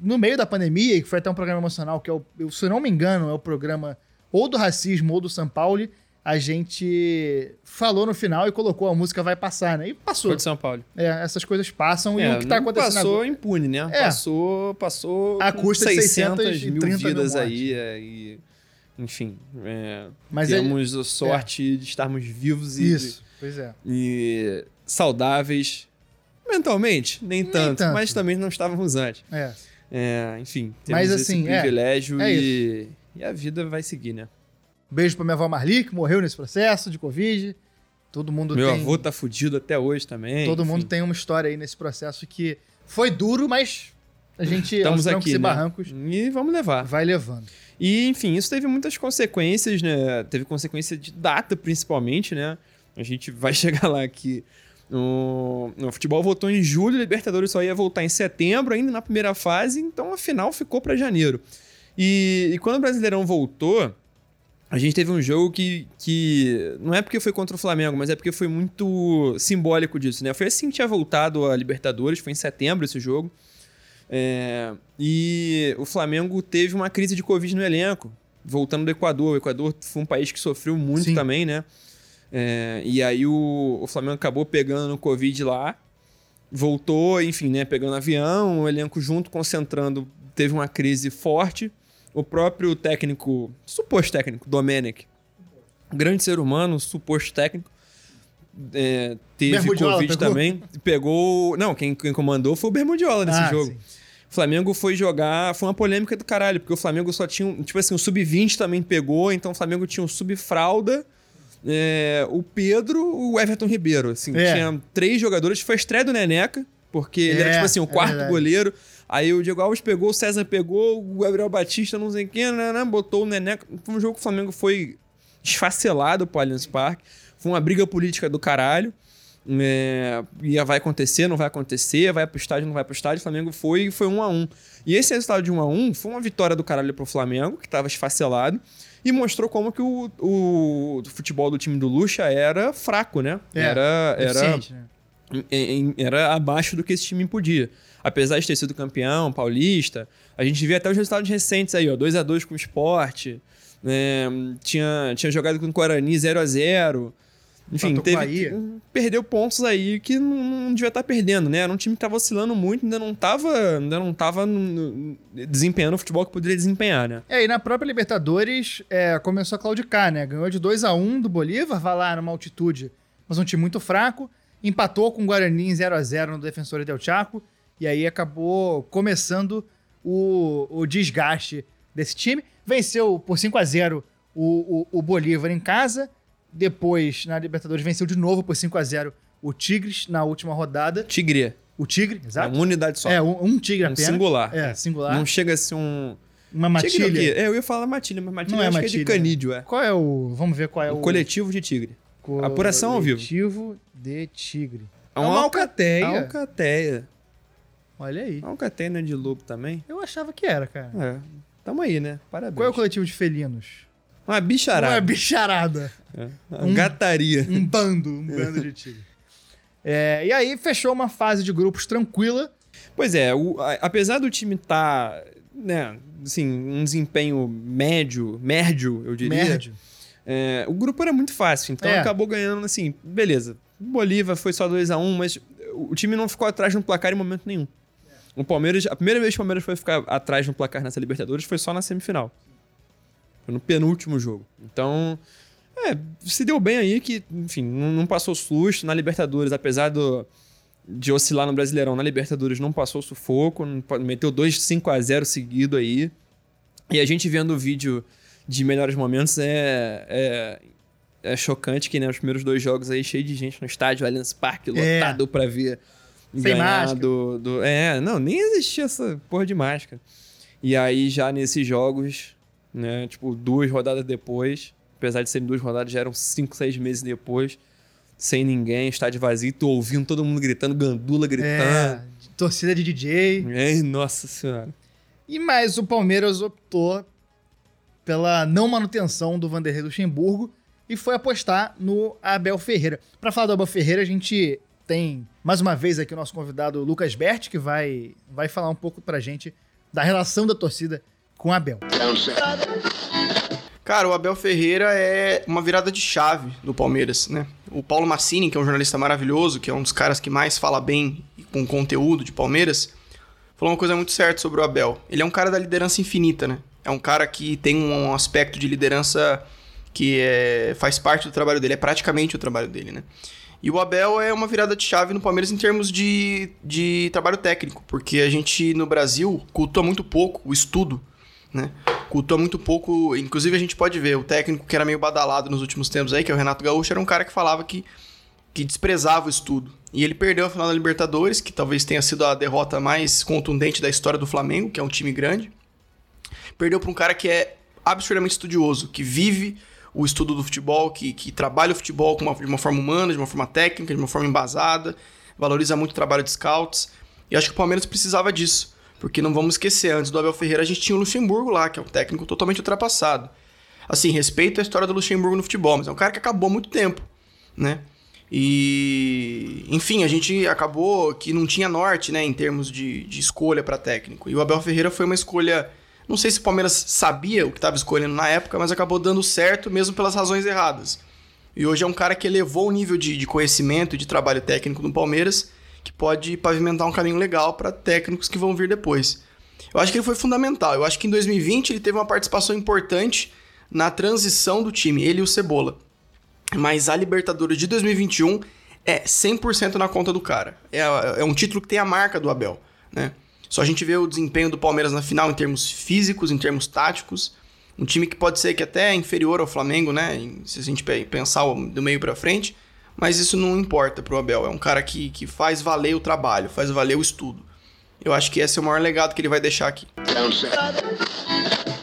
no meio da pandemia, que foi até um programa emocional, que é o, se eu não me engano, é o programa ou do racismo ou do São Paulo, a gente falou no final e colocou a música Vai Passar, né? E passou. Foi de São Paulo. É, essas coisas passam e É, o que tá acontecendo passou agora. impune, né? É. Passou, passou com custa de 600 mil 630 mil vidas mortes. aí. é, e, enfim, é, Mas é- temos a sorte de estarmos vivos e, Isso, pois é. e saudáveis mentalmente, nem tanto, tanto. mas também não estávamos antes. É. É, enfim, temos Mas, esse assim, é, privilégio é e, e a vida vai seguir, né? Beijo pra minha avó Marli, que morreu nesse processo de Covid. Todo mundo Meu tem. avô tá fudido até hoje também. todo enfim. mundo tem uma história aí nesse processo que foi duro, mas a gente, aos Estamos aqui, e né? barrancos, E vamos levar. vai levando. E, enfim, isso teve muitas consequências, né? Teve consequência de data, principalmente, né? A gente vai chegar lá que o, o futebol voltou em julho, o Libertadores só ia voltar em setembro, ainda na primeira fase, então a final ficou para janeiro. E, e quando o Brasileirão voltou, a gente teve um jogo que, que não é porque foi contra o Flamengo, mas é porque foi muito simbólico disso, né? Foi assim que tinha voltado a Libertadores, foi em setembro esse jogo. É, e o Flamengo teve uma crise de Covid no elenco, voltando do Equador. O Equador foi um país que sofreu muito Sim. também, né? É, e aí o, o Flamengo acabou pegando o Covid lá, voltou, enfim, né? Pegando avião, o elenco junto, concentrando, teve uma crise forte. O próprio técnico, suposto técnico, Domenech, grande ser humano, suposto técnico, é, teve Bermudiola Covid pegou? também. Pegou. Não, quem, quem comandou foi o Bermudiola nesse Ah, jogo. sim. O Flamengo foi jogar. Foi uma polêmica do caralho, porque o Flamengo só tinha. um- Tipo assim, o Sub-20 também pegou, então o Flamengo tinha o Sub-Fralda. é, o Pedro, o Everton Ribeiro. Assim, É. tinha três jogadores. Foi a estreia do Neneca, porque ele era É, tipo assim, o é quarto goleiro. Aí o Diego Alves pegou, o César pegou, o Gabriel Batista, não sei quem, né, né, botou o Neneca. Foi um jogo que o Flamengo foi esfacelado pro Allianz Parque. Foi uma briga política do caralho. É, ia vai acontecer, não vai acontecer, vai pro estádio, não vai pro estádio. O Flamengo foi e foi um a um. E esse resultado de um a um foi uma vitória do caralho pro Flamengo, que tava esfacelado, e mostrou como que o, o, o futebol do time do Lucha era fraco, né? É, era, era, né? era abaixo do que esse time podia. Apesar de ter sido campeão, paulista, a gente via até os resultados recentes aí, ó, 2 a 2 com o Sport, né, tinha, tinha jogado com o Guarani 0 a 0 Enfim, teve, Bahia. perdeu pontos aí que não, não devia estar perdendo, né? Era um time que estava oscilando muito, ainda não estava ainda não tava no- no- desempenhando o futebol que poderia desempenhar, né? É, e na própria Libertadores é, começou a claudicar, né? Ganhou de 2 a 1 do Bolívar, vai lá numa altitude, mas um time muito fraco. Empatou com o Guarani em 0 a 0 no Defensor Del Chaco. E aí acabou começando o, o desgaste desse time. Venceu por 5 a 0 o, o, o Bolívar em casa. Depois, na Libertadores, venceu de novo por 5 a 0 o Tigres na última rodada. Tigre. O Tigre, É exato. uma unidade só. É, um, um Tigre Um apenas. singular. É, singular. Não chega a ser um. Uma é matilha. É, eu ia falar matilha, mas matilha Não é que é matilha. de canídeo, é. Qual é o. Vamos ver qual é o. O coletivo de tigre. Apuração ao vivo. Coletivo de Tigre. É É uma uma alca- alcateia. Alcateia. Olha aí. Alcateia não é de lobo também? Eu achava que era, cara. É. Tamo aí, né? Parabéns. Qual é o coletivo de felinos? Uma bicharada. Uma bicharada. É. Uma gataria. Um bando. Um bando de tigre. É, e aí fechou uma fase de grupos tranquila. Pois é, o- a- apesar do time estar, né, assim, um desempenho médio, médio, eu diria. Médio. é, o grupo era muito fácil, então É. acabou ganhando, assim, beleza. Bolívar foi só 2 a 1 mas o time não ficou atrás no placar em momento nenhum. O Palmeiras, a primeira vez que o Palmeiras foi ficar atrás no placar nessa Libertadores foi só na semifinal. Foi no penúltimo jogo. Então, É, se deu bem aí que, enfim, não, não passou susto na Libertadores, apesar do, de oscilar no Brasileirão. Na Libertadores não passou sufoco, não meteu 2 5 a 0 seguido aí. E a gente vendo o vídeo de melhores momentos é, é, é chocante que, né, os primeiros dois jogos aí cheio de gente no estádio Allianz Parque, É. lotado pra ver Sem máscara. do, do... É, não, nem existia essa porra de máscara. E aí já nesses jogos, né, tipo, duas rodadas depois, apesar de serem duas rodadas, já eram cinco, seis meses depois, sem ninguém, estádio vazio, tu ouvindo todo mundo gritando, gandula É, gritando. torcida de DJ. É, nossa senhora. E mais, o Palmeiras optou pela não manutenção do Vanderlei Luxemburgo e foi apostar no Abel Ferreira. Para falar do Abel Ferreira, a gente tem mais uma vez aqui o nosso convidado Lucas Berti, que vai, vai falar um pouco pra gente da relação da torcida com o Abel. Cara, o Abel Ferreira é uma virada de chave do Palmeiras, né? O Paulo Massini, que é um jornalista maravilhoso, que é um dos caras que mais fala bem com conteúdo de Palmeiras, falou uma coisa muito certa sobre o Abel. Ele é um cara da liderança infinita, né? É um cara que tem um aspecto de liderança que é, faz parte do trabalho dele, é praticamente o trabalho dele, né? E o Abel é uma virada de chave no Palmeiras em termos de, de trabalho técnico, porque a gente no Brasil cultua muito pouco o estudo, né? Cultua muito pouco, inclusive a gente pode ver, o técnico que era meio badalado nos últimos tempos aí, que é o Renato Gaúcho, era um cara que falava que, que desprezava o estudo. E ele perdeu a final da Libertadores, que talvez tenha sido a derrota mais contundente da história do Flamengo, que é um time grande. Perdeu para um cara que é absurdamente estudioso, que vive o estudo do futebol, que, que trabalha o futebol uma- de uma forma humana, de uma forma técnica, de uma forma embasada, valoriza muito o trabalho de scouts. E acho que o Palmeiras precisava disso. Porque não vamos esquecer, antes do Abel Ferreira a gente tinha o Luxemburgo lá, que é um técnico totalmente ultrapassado. Assim, respeito a história do Luxemburgo no futebol, mas é um cara que acabou muito tempo, né? E, enfim, a gente acabou que não tinha norte, né, em termos de, de escolha para técnico. E o Abel Ferreira foi uma escolha. Não sei se o Palmeiras sabia o que estava escolhendo na época, mas acabou dando certo mesmo pelas razões erradas. E hoje é um cara que elevou o nível de, de conhecimento e de trabalho técnico no Palmeiras, que pode pavimentar um caminho legal para técnicos que vão vir depois. Eu acho que ele foi fundamental. Eu acho que em 2020 ele teve uma participação importante na transição do time, ele e o Cebola. Mas a Libertadores de 2021 é 100% na conta do cara. É, é um título que tem a marca do Abel, né? Só a gente vê o desempenho do Palmeiras na final em termos físicos, em termos táticos. Um time que pode ser que até é inferior ao Flamengo, né? Se a gente pe- pensar o- do meio pra frente. Mas isso não importa pro Abel. É um cara que, que faz valer o trabalho, faz valer o estudo. Eu acho que esse é o maior legado que ele vai deixar aqui.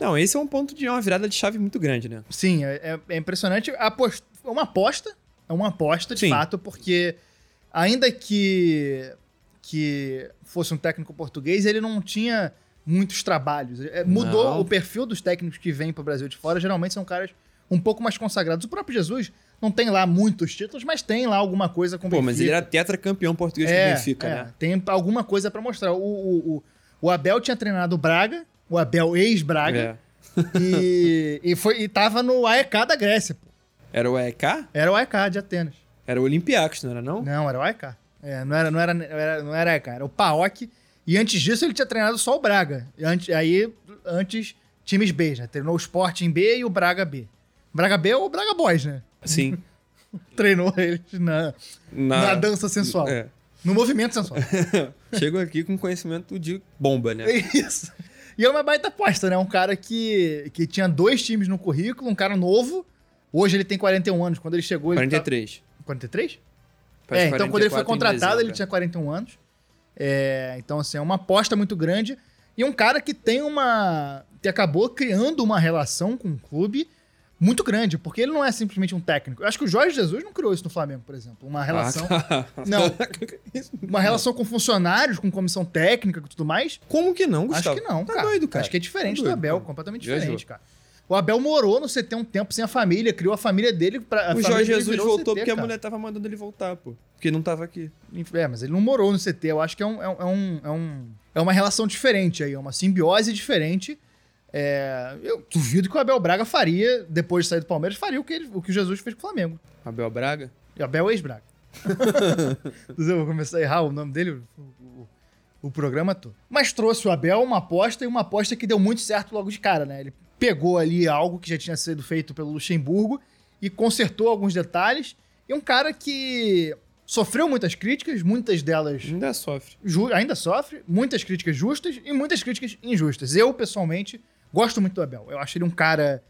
Não, esse é um ponto de uma virada de chave muito grande, né? Sim, é, é- é impressionante. Apos- É uma aposta, é uma aposta de Sim. fato, porque ainda que, que fosse um técnico português, ele não tinha muitos trabalhos. É, Mudou Não. o perfil dos técnicos que vêm para o Brasil de fora, geralmente são caras um pouco mais consagrados. O próprio Jesus não tem lá muitos títulos, mas tem lá alguma coisa com o Pô, mas ele Benfica. era tetracampeão português é, com o Benfica, é, né? Tem alguma coisa para mostrar. O, o, o, o Abel tinha treinado o Braga, o Abel ex-Braga, É. e, e, foi, e tava no AEK da Grécia. pô. Era o EK? Era o AEK de Atenas. Era o Olympiacos, não era não? Não, era o AEK. É, não era, não era, não era, não era AEK, era o PAOK. E antes disso ele tinha treinado só o Braga. E antes, aí, antes, times B, né? Treinou o Sporting B e o Braga B. Braga B é o Braga Boys, né? Sim. Treinou eles na, na, Na, dança sensual. É. No movimento sensual. Chego aqui com conhecimento de bomba, né? É isso. E é uma baita aposta, né? Um cara que, que tinha dois times no currículo, um cara novo. Hoje ele tem 41 anos. Quando ele chegou, ele 43. Tá... 43? Faz é, então quando ele foi 44 em contratado, ele dezembro. tinha 41 anos. É, então, assim, é uma aposta muito grande. E um cara que tem uma. que acabou criando uma relação com o clube muito grande, porque ele não é simplesmente um técnico. Eu acho que o Jorge Jesus não criou isso no Flamengo, por exemplo. Uma relação. Ah, tá. Não. Uma relação com funcionários, com comissão técnica e tudo mais. Como que não, Gustavo? Acho que não, tá cara. doido, cara. Acho que é diferente Tá do Abel, cara. completamente diferente, cara. O Abel morou no CT um tempo sem a família, criou a família dele pra. a O Jorge Jesus voltou CT, porque a cara. mulher tava mandando ele voltar, pô. Porque não tava aqui. É, mas ele não morou no CT. Eu acho que é, um, é, um- é um, é, um- é uma relação diferente aí, é uma simbiose diferente. É, eu duvido que o Abel Braga faria, depois de sair do Palmeiras, faria o que, ele- o que o Jesus fez com o Flamengo. Abel Braga? E Abel ex-Braga. eu vou começar a errar o nome dele, o, o- o programa todo. Mas trouxe o Abel uma aposta e uma aposta que deu muito certo logo de cara, né? Ele pegou ali algo que já tinha sido feito pelo Luxemburgo e consertou alguns detalhes. E um cara que sofreu muitas críticas, muitas delas Ainda sofre. ainda sofre, muitas críticas justas e muitas críticas injustas. Eu, pessoalmente, gosto muito do Abel. Eu acho ele um cara.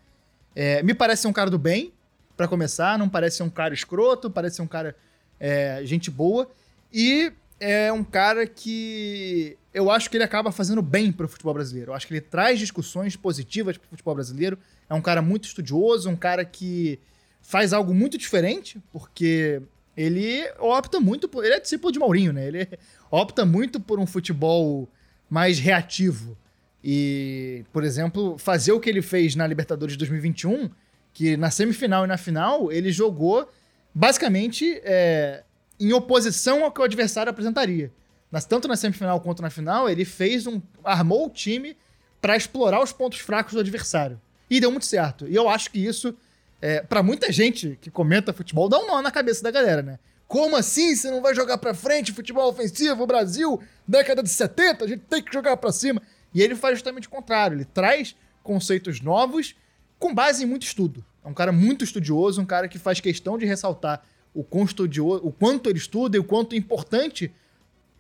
é, me parece ser um cara do bem, pra começar. Não parece ser um cara escroto, parece ser um cara é, gente boa. E é um cara que eu acho que ele acaba fazendo bem pro futebol brasileiro. Eu acho que ele traz discussões positivas pro futebol brasileiro. É um cara muito estudioso, um cara que faz algo muito diferente, porque ele opta muito por. Ele é discípulo de Maurinho, né? Ele opta muito por um futebol mais reativo. E, por exemplo, fazer o que ele fez na Libertadores de 2021, que na semifinal e na final ele jogou basicamente é, em oposição ao que o adversário apresentaria. Nas- tanto na semifinal quanto na final, ele fez um. armou o time para explorar os pontos fracos do adversário. E deu muito certo. E eu acho que isso, é, para muita gente que comenta futebol, dá um nó na cabeça da galera, né? Como assim você não vai jogar pra frente futebol ofensivo? Brasil, década de 70, a gente tem que jogar pra cima. E ele faz justamente o contrário. Ele traz conceitos novos com base em muito estudo. É um cara muito estudioso, um cara que faz questão de ressaltar o, o quanto ele estuda e o quanto é importante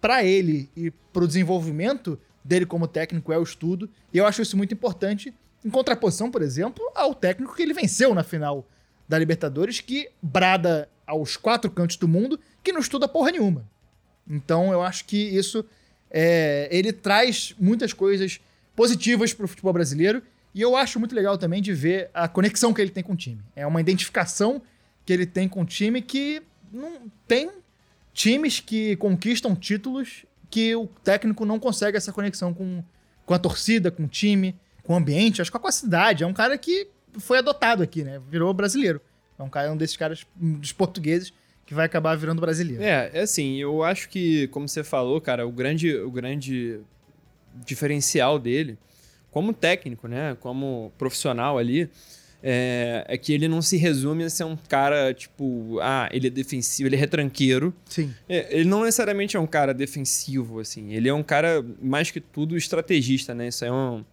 para ele e para o desenvolvimento dele como técnico é o estudo. E eu acho isso muito importante, em contraposição, por exemplo, ao técnico que ele venceu na final da Libertadores, que brada aos quatro cantos do mundo que não estuda porra nenhuma. Então eu acho que isso é, ele traz muitas coisas positivas para o futebol brasileiro e eu acho muito legal também de ver a conexão que ele tem com o time. É uma identificação que ele tem com o time que não tem times que conquistam títulos que o técnico não consegue essa conexão com, com a torcida, com o time, com o ambiente, acho que com a cidade. É um cara que foi adotado aqui, né? Virou brasileiro. É um cara, um desses caras um dos portugueses que vai acabar virando brasileiro. É, é assim, eu acho que, como você falou, cara, o grande, o grande diferencial dele, como técnico, né, como profissional ali, é, é que ele não se resume a ser um cara, tipo, ah, ele é defensivo, ele é retranqueiro. Sim. É, ele não necessariamente é um cara defensivo, assim. Ele é um cara, mais que tudo, estrategista, né? Isso é, um,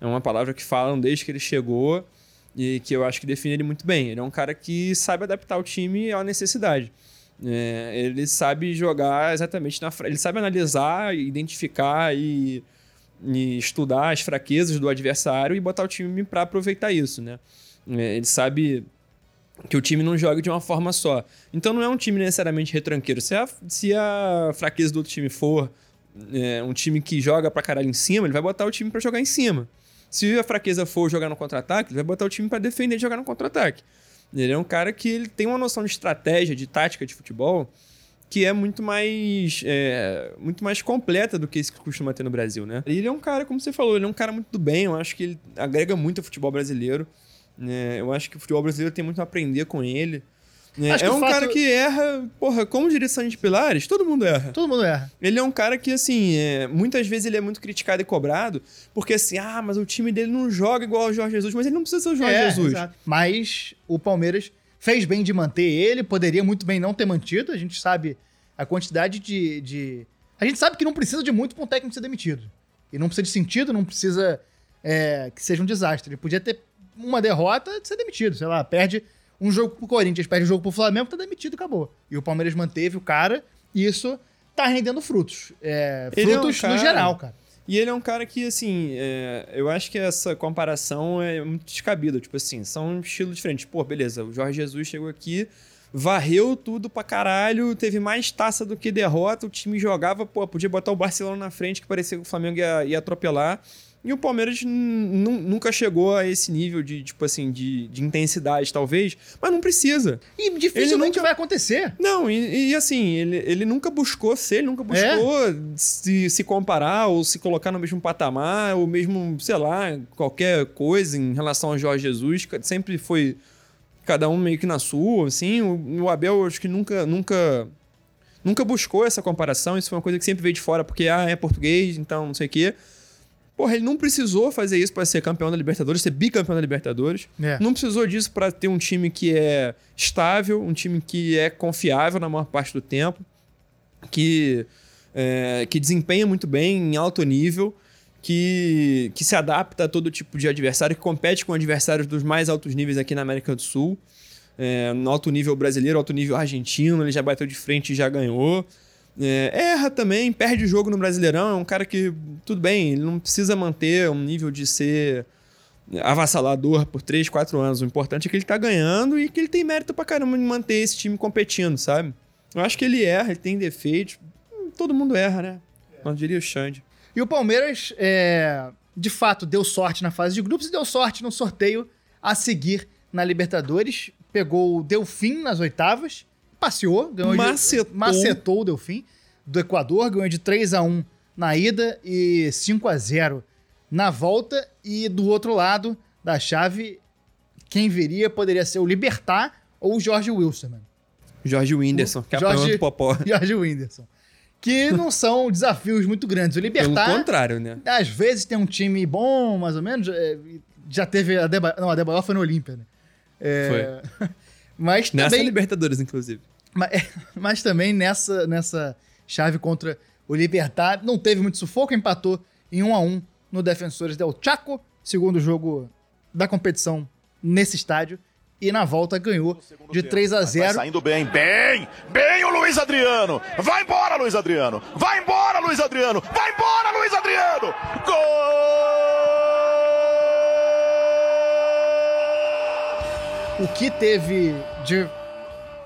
é uma palavra que falam desde que ele chegou e que eu acho que define ele muito bem. Ele é um cara que sabe adaptar o time à necessidade. É, ele sabe jogar exatamente na... Ele sabe analisar, identificar e, e estudar as fraquezas do adversário e botar o time para aproveitar isso, né? É, ele sabe que o time não joga de uma forma só. Então não é um time necessariamente retranqueiro. Se a, se a fraqueza do outro time for é, um time que joga pra caralho em cima, ele vai botar o time pra jogar em cima. Se a fraqueza for jogar no contra-ataque, ele vai botar o time pra defender e jogar no contra-ataque. Ele é um cara que ele tem uma noção de estratégia, de tática de futebol, que é muito mais é, muito mais completa do que esse que costuma ter no Brasil, né? Ele é um cara, como você falou, ele é um cara muito do bem. Eu acho que ele agrega muito ao futebol brasileiro. Né? eu acho que o futebol brasileiro tem muito a aprender com ele. né? É um fato- cara que erra, porra, como direção de pilares, todo mundo erra. Todo mundo erra. Ele é um cara que, assim, é, muitas vezes ele é muito criticado e cobrado, porque assim, ah, mas o time dele não joga igual ao Jorge Jesus, mas ele não precisa ser o Jorge É, Jesus. exato. Mas o Palmeiras fez bem de manter ele, poderia muito bem não ter mantido. A gente sabe a quantidade de. de- A gente sabe que não precisa de muito para um técnico ser demitido. E não precisa de sentido, não precisa é, que seja um desastre. Ele podia ter uma derrota de ser demitido. Sei lá, perde um jogo pro Corinthians, perde um jogo pro Flamengo, tá demitido, acabou. E o Palmeiras manteve o cara, e isso tá rendendo frutos. É, Ele é um frutos cara- no geral, cara. E ele é um cara que, assim, é, eu acho que essa comparação é muito descabida. Tipo assim, são estilos diferentes. Pô, beleza, o Jorge Jesus chegou aqui, varreu tudo pra caralho, teve mais taça do que derrota, o time jogava, pô, podia botar o Barcelona na frente, que parecia que o Flamengo ia, ia atropelar. E o Palmeiras nunca chegou a esse nível de, tipo assim, de, de intensidade, talvez, mas não precisa. E dificilmente nunca- vai acontecer. Não, e, e assim, ele, ele nunca buscou ser, ele nunca buscou se, se comparar ou se colocar no mesmo patamar, ou mesmo, sei lá, qualquer coisa em relação ao Jorge Jesus, sempre foi cada um meio que na sua, assim. O, o Abel, acho que nunca, nunca, nunca buscou essa comparação, isso foi uma coisa que sempre veio de fora, porque, ah, é português, então não sei o quê. Porra, ele não precisou fazer isso para ser campeão da Libertadores, ser bicampeão da Libertadores. É. Não precisou disso para ter um time que é estável, um time que é confiável na maior parte do tempo, que, é, que desempenha muito bem em alto nível, que, que se adapta a todo tipo de adversário, que compete com adversários dos mais altos níveis aqui na América do Sul. é, no alto nível brasileiro, alto nível argentino, ele já bateu de frente e já ganhou. É, erra também, perde o jogo no Brasileirão, é um cara que, tudo bem, ele não precisa manter um nível de ser avassalador por 3, 4 anos. O importante é que ele tá ganhando e que ele tem mérito pra caramba de manter esse time competindo, sabe? Eu acho que ele erra, ele tem defeitos. Todo mundo erra, né? Não diria o Xande. E o Palmeiras, é, de fato, deu sorte na fase de grupos e deu sorte no sorteio a seguir na Libertadores. Pegou o Delfim nas oitavas, passeou, ganhou Macetou. de, macetou o Delfim do Equador, ganhou de 3 a 1 na ida e 5 a 0 na volta. E do outro lado da chave, quem viria poderia ser o Libertar ou o Jorge Wilson, mano. Jorge Whindersson, que é Jorge- do Popó. Jorge Whindersson. Que não são desafios muito grandes. O Pelo Libertar, contrário, né? às vezes, tem um time bom, mais ou menos. é, Já teve a Deba... Não, a Debaio foi no Olímpia, né? É, Mas Nessa também, Libertadores, inclusive. Mas, mas também nessa, nessa chave contra o Libertar, não teve muito sufoco, empatou em 1 a 1 no Defensores del Chaco, segundo jogo da competição nesse estádio, e na volta ganhou de 3 a Vai 0 saindo bem, bem, bem o Luiz Adriano. Vai embora, Luiz Adriano. Vai embora, Luiz Adriano. Vai embora, Luiz Adriano. Gol! o que teve de,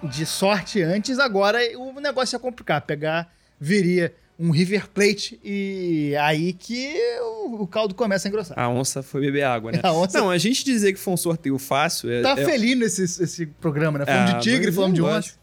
de sorte antes, agora o negócio ia complicar. Pegar, viria um River Plate e aí que o, o caldo começa a engrossar. A onça foi beber água, né? A onça- Não, a gente dizer que foi um sorteio fácil é. tá é... felino esse, esse programa, né? Falando Ah, de tigre, falando de onça.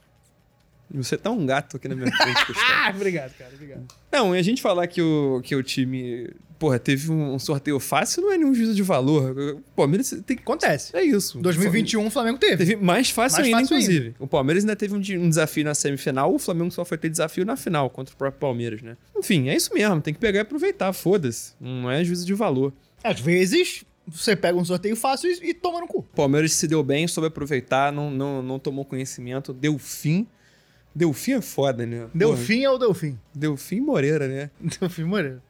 Você tá um gato aqui na minha frente. Ah, obrigado, cara, obrigado. Não, e a gente falar que o, que o time, porra, teve um sorteio fácil não é nenhum juízo de valor. O Palmeiras tem que. Acontece. É isso. 2021 o Flamengo teve. Teve mais fácil Mais ainda, fácil inclusive. O Palmeiras ainda teve um, de- um desafio na semifinal, o Flamengo só foi ter desafio na final contra o próprio Palmeiras, né? Enfim, é isso mesmo, tem que pegar e aproveitar, foda-se. Não é juízo de valor. Às vezes, você pega um sorteio fácil e, e toma no cu. O Palmeiras se deu bem, soube aproveitar, não, não, não tomou conhecimento, deu fim. Deu fim é foda, né? Delfim é o Delfim. Deu fim Moreira, né? Delfim Moreira.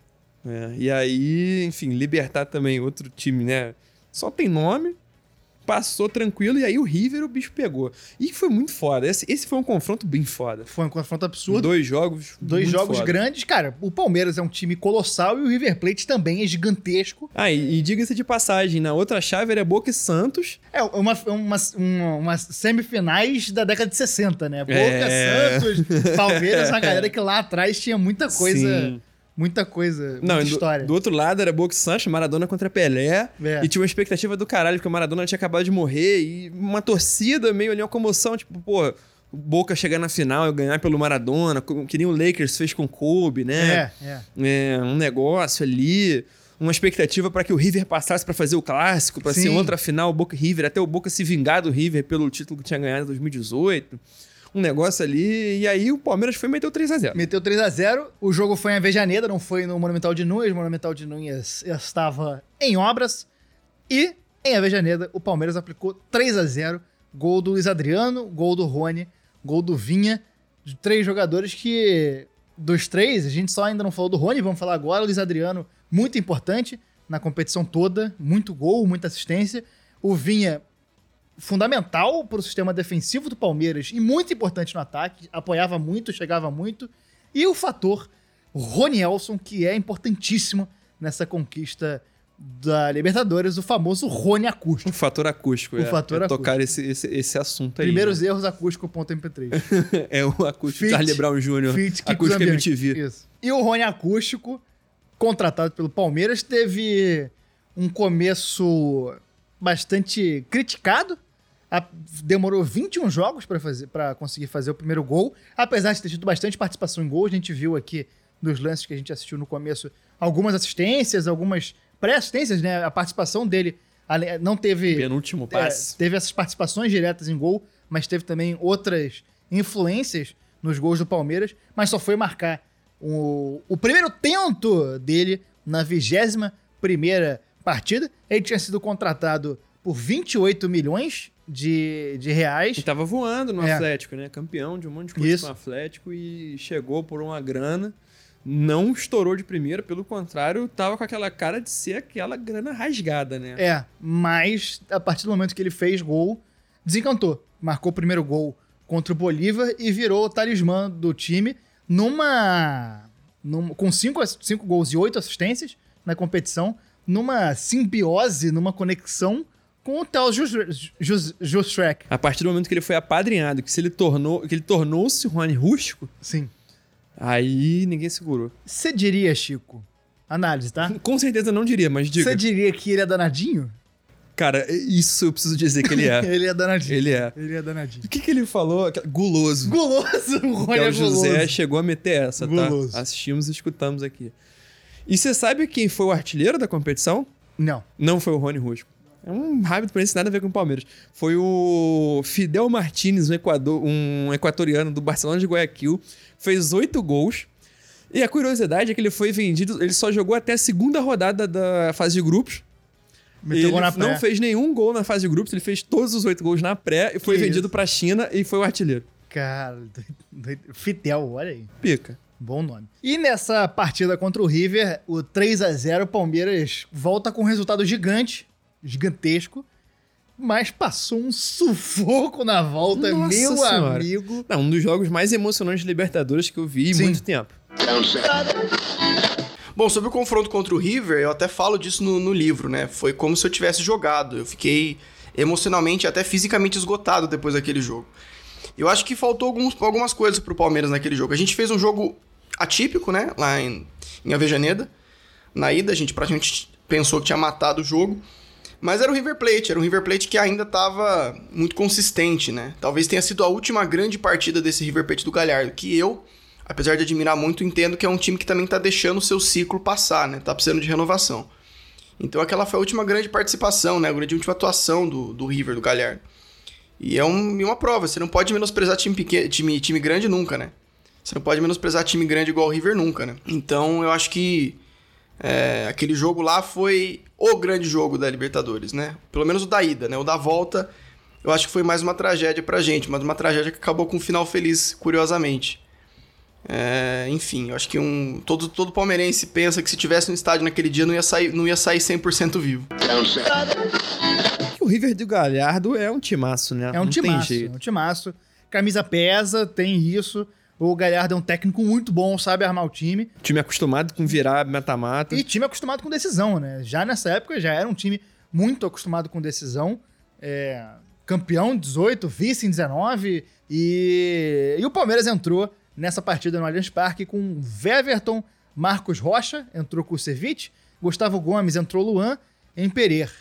É, e aí, enfim, Libertar também, outro time, né? Só tem nome, passou tranquilo, e aí o River o bicho pegou. E foi muito foda. Esse, esse foi um confronto bem foda. Foi um confronto absurdo. Dois jogos. Dois jogos foda. grandes. Cara, o Palmeiras é um time colossal e o River Plate também é gigantesco. Ah, e, e diga-se de passagem, na outra chave era Boca e Santos. É uma, uma, uma, umas semifinais da década de 60, né? Boca, É. Santos, Palmeiras, uma galera que lá atrás tinha muita coisa. Sim. Muita coisa. Muita e do, história. do outro lado era Boca Santos, Maradona contra Pelé. É. E tinha uma expectativa do caralho, porque o Maradona tinha acabado de morrer. E uma torcida meio ali, uma comoção, tipo, pô, Boca chegar na final e ganhar pelo Maradona, que nem o Lakers fez com o Kobe, né? É, é. É, um negócio ali, uma expectativa para que o River passasse para fazer o clássico, para ser outra final, Boca River, até o Boca se vingar do River pelo título que tinha ganhado em 2018. Um negócio ali, e aí o Palmeiras foi e meteu 3 a 0 Meteu 3 a 0 O jogo foi em Avejaneda, não foi no Monumental de Nunes. O Monumental de Nunes estava em obras. E em Avejaneda, o Palmeiras aplicou 3 a 0 Gol do Luiz Adriano, gol do Rony, gol do Vinha. De três jogadores que. Dos três, a gente só ainda não falou do Rony, vamos falar agora. O Luiz Adriano, muito importante na competição toda. Muito gol, muita assistência. O Vinha, fundamental para o sistema defensivo do Palmeiras e muito importante no ataque, apoiava muito, chegava muito. E o fator Ronielson, que é importantíssimo nessa conquista da Libertadores, o famoso Rony acústico. O fator acústico. O é, fator é acústico. tocar esse, esse, esse assunto aí. Primeiros erros acústico.mp3. né? É o acústico Charlie Brown Jr. Kiko acústico. MTV. Isso. E o Rony acústico, contratado pelo Palmeiras, teve um começo bastante criticado. Demorou 21 jogos para fazer para conseguir fazer o primeiro gol, apesar de ter tido bastante participação em gol. A gente viu aqui nos lances que a gente assistiu no começo algumas assistências, algumas pré-assistências, né? A participação dele não teve Penúltimo passe. é, teve essas participações diretas em gol, mas teve também outras influências nos gols do Palmeiras, mas só foi marcar o, o primeiro tento dele na 21 primeira partida. Ele tinha sido contratado por 28 milhões de, de reais. E tava voando no É. Atlético, né? Campeão de um monte de coisa Isso. com o Atlético e chegou por uma grana. Não estourou de primeira, pelo contrário, tava com aquela cara de ser aquela grana rasgada, né? É, mas a partir do momento que ele fez gol, desencantou. marcou o primeiro gol contra o Bolívar e virou o talismã do time numa. numa com cinco, cinco gols e oito assistências na competição, numa simbiose, numa conexão com o Theo Justrek. A partir do momento que ele foi apadrinhado, que se ele tornou, que ele tornou-se Rony rústico, Sim. aí ninguém segurou. Você diria, Chico, análise, tá? Com certeza não diria, mas diga. Você diria que ele é danadinho? Cara, isso eu preciso dizer que ele é. ele é danadinho. ele é. Ele é danadinho. O que, que ele falou? Guloso. Guloso, o Rony é é o José guloso. chegou a meter essa, tá? Guloso. Assistimos e escutamos aqui. E você sabe quem foi o artilheiro da competição? Não. Não foi o Rony Rusco. É um rápido pra isso, nada a ver com o Palmeiras. Foi o Fidel Martinez, um, Equador, um equatoriano do Barcelona de Guayaquil. Fez oito gols. E a curiosidade é que ele foi vendido. Ele só jogou até a segunda rodada da fase de grupos. Meteu ele não fez nenhum gol na fase de grupos, ele fez todos os oito gols na pré e foi Que vendido isso. pra China e foi o artilheiro. Cara. Fitel, olha aí. Pica. Bom nome. E nessa partida contra o River, o 3 a 0 o Palmeiras volta com um resultado gigante, gigantesco, mas passou um sufoco na volta, Nossa meu Senhora. amigo. Não, um dos jogos mais emocionantes de Libertadores que eu vi em Sim. muito tempo. Bom, sobre o confronto contra o River, eu até falo disso no, no livro, né? Foi como se eu tivesse jogado. Eu fiquei emocionalmente, até fisicamente esgotado depois daquele jogo. Eu acho que faltou alguns, algumas coisas pro Palmeiras naquele jogo. A gente fez um jogo atípico, né? Lá em, em Avejaneda. Na ida, a gente praticamente pensou que tinha matado o jogo. Mas era o River Plate, era um River Plate que ainda estava muito consistente, né? Talvez tenha sido a última grande partida desse River Plate do Galhardo, que eu, apesar de admirar muito, entendo que é um time que também tá deixando o seu ciclo passar, né? Tá precisando de renovação. Então aquela foi a última grande participação, né? A grande última atuação do, do River, do Galhardo. E é um- uma prova, você não pode menosprezar time, pequeno, time, time grande nunca, né? Você não pode menosprezar time grande igual o River nunca, né? Então eu acho que é, aquele jogo lá foi o grande jogo da Libertadores, né? Pelo menos o da ida, né? O da volta, eu acho que foi mais uma tragédia pra gente, mas uma tragédia que acabou com um final feliz, curiosamente. É, enfim, eu acho que um, todo, todo palmeirense pensa que se tivesse no estádio naquele dia não ia sair, não ia sair 100% vivo. O River do Galhardo é um timaço, né? É um Não timaço, é um timaço. Camisa pesa, tem isso. O Galhardo é um técnico muito bom, sabe armar o time. Time acostumado com virar mata-mata. E time acostumado com decisão, né? Já nessa época já era um time muito acostumado com decisão. É, campeão em 18, vice em 19. E, e o Palmeiras entrou nessa partida no Allianz Parque com Weverton, Marcos Rocha, entrou com o Cevic, Gustavo Gomes, entrou Luan, Emperer.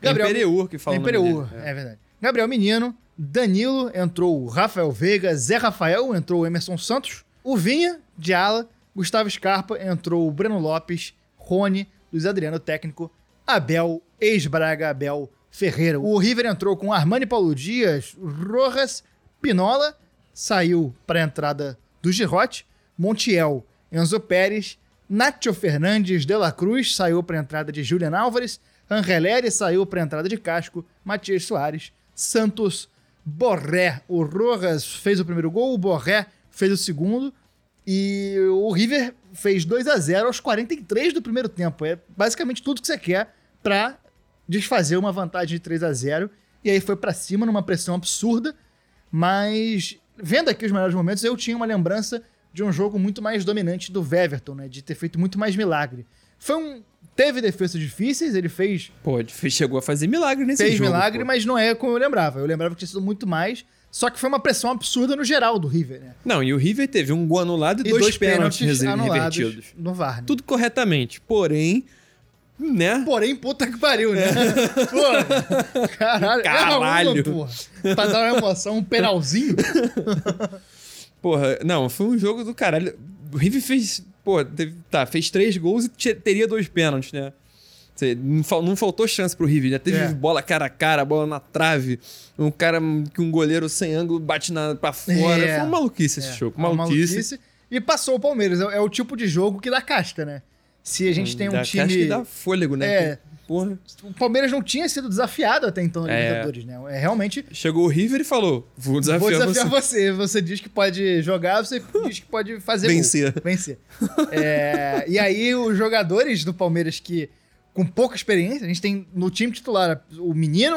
Empereur que fala Empereur, dele. é. verdade. Gabriel Menino, Danilo, entrou Rafael Veiga, Zé Rafael, entrou Emerson Santos, o Vinha, de ala, Gustavo Scarpa, entrou Breno Lopes, Rony, Luiz Adriano, técnico, Abel, ex-Braga, Abel Ferreira. O River entrou com Armani Paulo Dias, Rojas, Pinola, saiu para a entrada do Girote, Montiel, Enzo Pérez, Nacho Fernandes de la Cruz saiu para a entrada de Julian Álvares, Angeleri saiu para a entrada de Casco, Matias Soares, Santos, Borré. O Rojas fez o primeiro gol, o Borré fez o segundo e o River fez 2 a 0 aos 43 do primeiro tempo. É basicamente tudo que você quer para desfazer uma vantagem de 3 a 0 e aí foi para cima numa pressão absurda, mas vendo aqui os melhores momentos, eu tinha uma lembrança de um jogo muito mais dominante do Weverton, né, de ter feito muito mais milagre. Foi um teve defesas difíceis, ele fez Pô, chegou a fazer milagre nesse fez jogo. milagre, pô. mas não é como eu lembrava. Eu lembrava que tinha sido muito mais, só que foi uma pressão absurda no geral do River, né? Não, e o River teve um gol anulado e, E dois, pênaltis, pênaltis anulados revertidos. no VAR. né? Tudo corretamente. Porém, né? Porém, puta que pariu, né? Pô, caralho. Caralho. É uma, porra. Pra dar uma emoção, um penalzinho. Porra, não, foi um jogo do caralho. O River fez. Pô, teve- tá, fez três gols e te- teria dois pênaltis, né? Não, fal- não faltou chance pro River, né? Teve É. bola cara a cara, bola na trave. Um cara que um goleiro sem ângulo bate na, pra fora. É. Foi uma maluquice esse jogo. É uma Maluquice. E passou o Palmeiras. É, é o tipo de jogo que dá casca, né? Se a gente tem um Dá- time. Acho que dá fôlego, né? É. Porra. O Palmeiras não tinha sido desafiado até então na É. Libertadores, né? É realmente. Chegou o River e falou: Vou desafiar, Vou desafiar você. você. você. diz que pode jogar, você diz que pode fazer Vencer. gol. Vencer. É, e aí, os jogadores do Palmeiras que com pouca experiência. A gente tem no time titular o menino,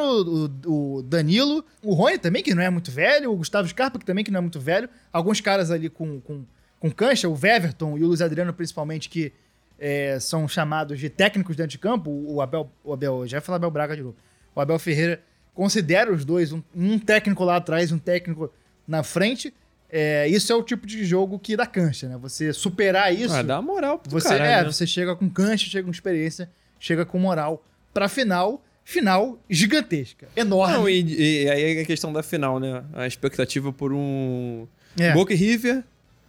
o, o Danilo, o Rony também, que não é muito velho, o Gustavo Scarpa, que também que não é muito velho. Alguns caras ali com, com, com cancha, o Weverton e o Luiz Adriano, principalmente, que é, são chamados de técnicos dentro de campo. O Abel, o Abel já ia falar Abel Braga de novo. O Abel Ferreira considera os dois, um, um técnico lá atrás, um técnico na frente. É, isso é o tipo de jogo que dá cancha, né? Você superar isso. Ah, dá moral pro Você, caralho, é, né? você chega com cancha, chega com experiência, chega com moral pra final. Final gigantesca, enorme. Não, e, e aí a questão da final, né? A expectativa por um É. Boca e River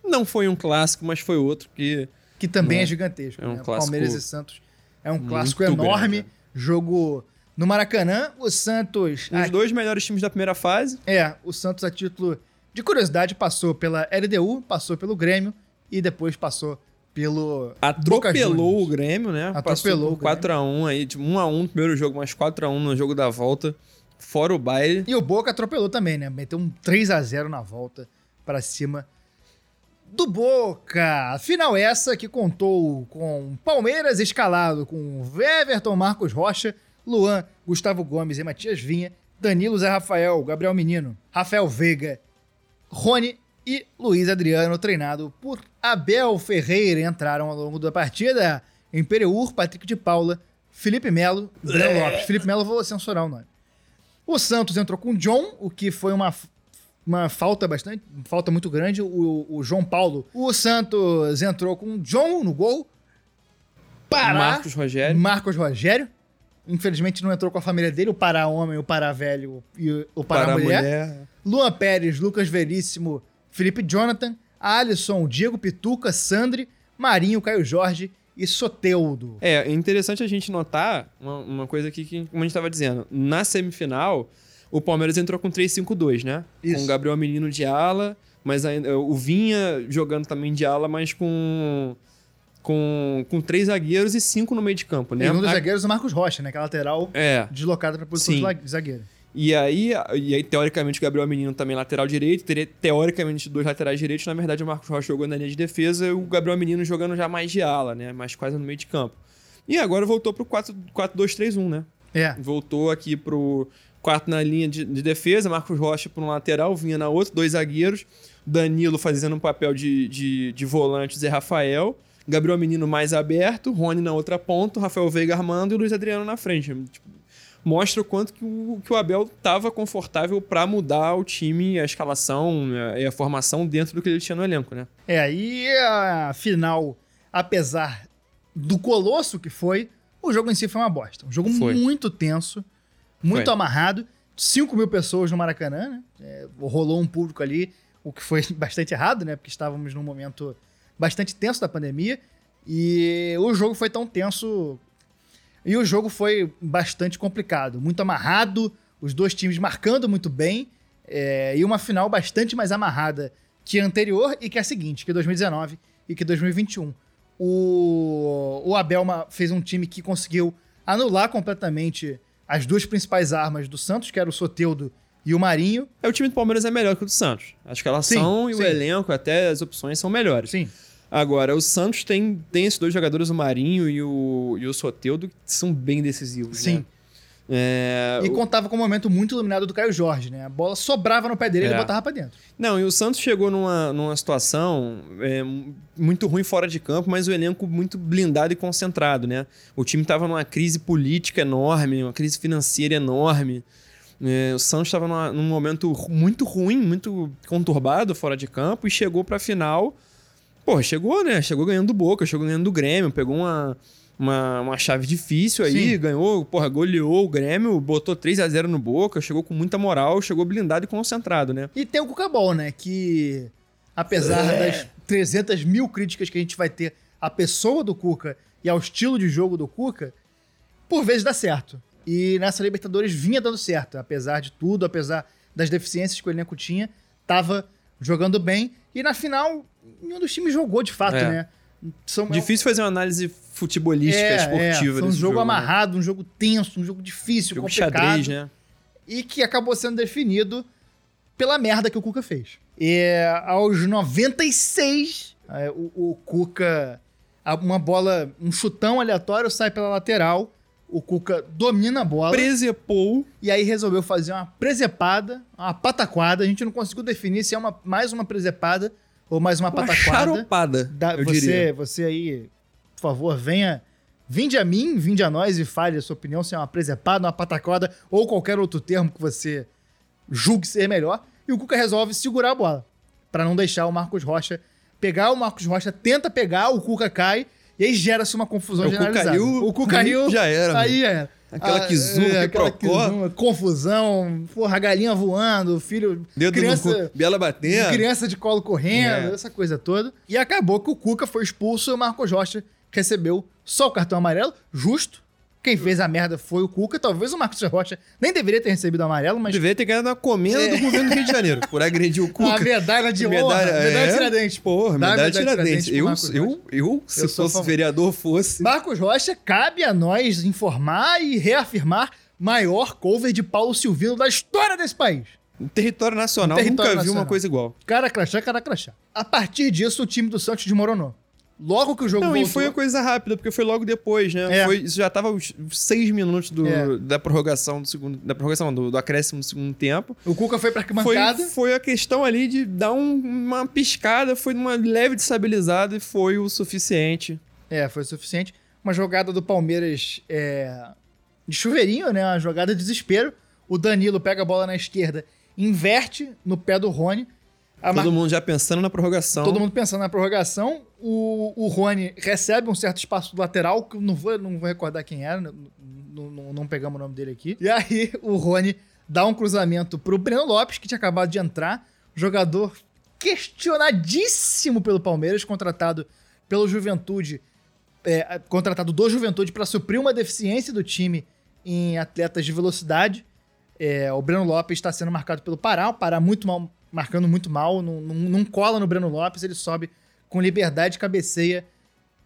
não foi um clássico, mas foi outro que que também Né? é gigantesco. É um né? clássico Palmeiras e Santos é um clássico grande, enorme. né? Jogo no Maracanã. O Santos. os ah, dois melhores times da primeira fase. é, o Santos, a título de curiosidade, passou pela LDU, passou pelo Grêmio e depois passou pelo. Atropelou o. Grêmio, né? Atropelou o Passou por 4x1 aí, tipo, 1x1 no primeiro jogo, mas 4x1 no jogo da volta. Fora o baile. E o Boca atropelou também, né? Meteu um 3 a 0 na volta pra cima do Boca. Final essa que contou com Palmeiras escalado com Everton, Marcos Rocha, Luan, Gustavo Gomes e Matias Vinha, Danilo Zé Rafael, Gabriel Menino, Rafael Veiga, Rony e Luiz Adriano, treinado por Abel Ferreira. Entraram ao longo da partida em Pereur, Patrick de Paula, Felipe Melo e Breno Lopes. Felipe Melo, vou censurar o nome. O Santos entrou com John, o que foi uma, uma falta bastante, falta muito grande. O, o João Paulo. O Santos entrou com o John no gol. Pará. Marcos Rogério. Marcos Rogério. Infelizmente não entrou com a família dele, o Pará homem, o Pará velho e o- Pará, para a mulher. mulher. Luan Pérez, Lucas Veríssimo, Felipe Jonathan, Alisson, Diego Pituca, Sandri, Marinho, Caio Jorge e Soteudo. É, é interessante a gente notar uma, uma coisa aqui que, como a gente estava dizendo, na semifinal, o Palmeiras entrou com 3-5-2, né? Isso. Com o Gabriel Menino de ala, mas ainda, o Vinha jogando também de ala, mas com, com, com três zagueiros e cinco no meio de campo, né? E um dos A- zagueiros, o Marcos Rocha, né? Que é lateral É. deslocada para posição Sim. de zagueiro. E aí, e aí, teoricamente, o Gabriel Menino também lateral direito, teria teoricamente dois laterais direitos. Na verdade, o Marcos Rocha jogou na linha de defesa e o Gabriel Menino jogando já mais de ala, né? Mais quase no meio de campo. E agora voltou pro 4 4-2-3-1, né? É. Voltou aqui pro 4 na linha de, de defesa, Marcos Rocha por um lateral, vinha na outra, dois zagueiros, Danilo fazendo um papel de, de, de volante, Zé Rafael, Gabriel Menino mais aberto, Rony na outra ponta, Rafael Veiga armando e Luiz Adriano na frente. Tipo, mostra o quanto que o, que o Abel estava confortável para mudar o time, a escalação né, e a formação dentro do que ele tinha no elenco, né? É, aí a final, apesar do colosso que foi, o jogo em si foi uma bosta. Um jogo Foi. muito tenso, muito Foi. amarrado. 5 mil pessoas no Maracanã, né? É, rolou um público ali, o que foi bastante errado, né? Porque estávamos num momento bastante tenso da pandemia. E o jogo foi tão tenso. E o jogo foi bastante complicado, muito amarrado, os dois times marcando muito bem. é, e uma final bastante mais amarrada que a anterior e que a seguinte, que 2019 e que 2021. O, o Abel ma- fez um time que conseguiu anular completamente as duas principais armas do Santos, que era o Soteudo e o Marinho. É, o time do Palmeiras é melhor que o do Santos. A escalação Sim, e sim. o elenco, até as opções são melhores. Sim. Agora, o Santos tem, tem esses dois jogadores, o Marinho e o, e o Soteudo, que são bem decisivos. Sim. Né? É, E contava com o momento muito iluminado do Caio Jorge, né? A bola sobrava no pé dele e ele É. botava pra dentro. Não, e o Santos chegou numa, numa situação é, muito ruim fora de campo, mas o elenco muito blindado e concentrado, né? O time estava numa crise política enorme, uma crise financeira enorme. É, o Santos estava numa- num momento muito ruim, muito conturbado fora de campo e chegou pra final. Pô, chegou, né? Chegou ganhando do Boca, chegou ganhando do Grêmio, pegou uma, uma, uma chave difícil aí, Sim. ganhou, porra, goleou o Grêmio, botou 3 a 0 no Boca, chegou com muita moral, chegou blindado e concentrado, né? E tem o Cucabol, né? Que, apesar das 300 mil críticas que a gente vai ter à pessoa do Cuca e ao estilo de jogo do Cuca, por vezes dá certo. E nessa Libertadores vinha dando certo. Apesar de tudo, apesar das deficiências que o elenco tinha, tava jogando bem. E na final, nenhum dos times jogou de fato, É. né? São, Difícil fazer uma análise futebolística, é, esportiva é, foi um desse jogo, né? amarrado, um jogo tenso, um jogo difícil, Jogo complicado. xadrez, né? e que acabou sendo definido pela merda que o Cuca fez. E aos 96, é, o, o Cuca, uma bola, um chutão aleatório sai pela lateral, o Cuca domina a bola. Presepou. E aí resolveu fazer uma presepada, uma pataquada. A gente não conseguiu definir se é uma, mais uma presepada ou mais uma Uma pataquada. charopada, Da- eu você, diria. você aí, por favor, venha. Vinde a mim, vinde a nós e fale a sua opinião se é uma presepada, uma pataquada ou qualquer outro termo que você julgue ser melhor. E o Cuca resolve segurar a bola para não deixar o Marcos Rocha pegar. O Marcos Rocha tenta pegar, o Cuca cai e aí gera-se uma confusão O Cuca generalizada. caiu, o Cuca caiu, já era, Aí é. Aquela Ah, é, aquela quiprocó. quizuma, confusão, porra, a galinha voando, filho, Dedo criança, Bela batendo. criança de colo correndo, É. essa coisa toda. E acabou que o Cuca foi expulso e o Marcos Rocha recebeu só o cartão amarelo, justo. Quem fez a merda foi o Cuca. Talvez o Marcos Rocha nem deveria ter recebido o amarelo, mas Deveria ter ganhado uma comenda do governo do Rio de Janeiro por agredir o Cuca. a medalha de honra, Medalha- medalha, é. de Tiradentes. Porra, medalha de Tiradentes. Eu, eu, eu, se Eu fosse vereador, fosse. Marcos Rocha, cabe a nós informar e reafirmar maior cover de Paulo Silvino da história desse país. No território nacional, território nunca vi nacional. uma coisa igual. Cara crachá, cara crachá. A partir disso, o time do Santos desmoronou. Logo que o jogo Não, e voltou... foi uma coisa rápida, porque foi logo depois, né? É. Foi, isso já tava os seis minutos do, É. da prorrogação do segundo. Da prorrogação, do, do acréscimo do segundo tempo. O Cuca foi pra Foi, arquibancada. foi a questão ali de dar um- uma piscada, foi uma leve destabilizada e foi o suficiente. É, foi o suficiente. Uma jogada do Palmeiras é, de chuveirinho, né? Uma jogada de desespero. O Danilo pega a bola na esquerda, inverte no pé do Rony. Todo mar- mundo já pensando na prorrogação. Todo mundo pensando na prorrogação. O, o Rony recebe um certo espaço do lateral, que eu não vou, não vou recordar quem era, não, não- não- não pegamos o nome dele aqui. E aí o Rony dá um cruzamento pro Breno Lopes, que tinha acabado de entrar. Jogador questionadíssimo pelo Palmeiras, contratado pelo Juventude, é, contratado do Juventude para suprir uma deficiência do time em atletas de velocidade. É, o Breno Lopes está sendo marcado pelo Pará, o Pará muito mal, marcando muito mal, não, não, não cola no Breno Lopes, ele sobe com liberdade, cabeceia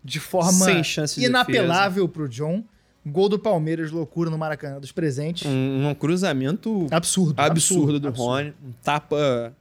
de forma inapelável pro John. Gol do Palmeiras, loucura no Maracanã dos presentes. Um, um cruzamento Absurdo, absurdo, do absurdo. Rony. Um tapa.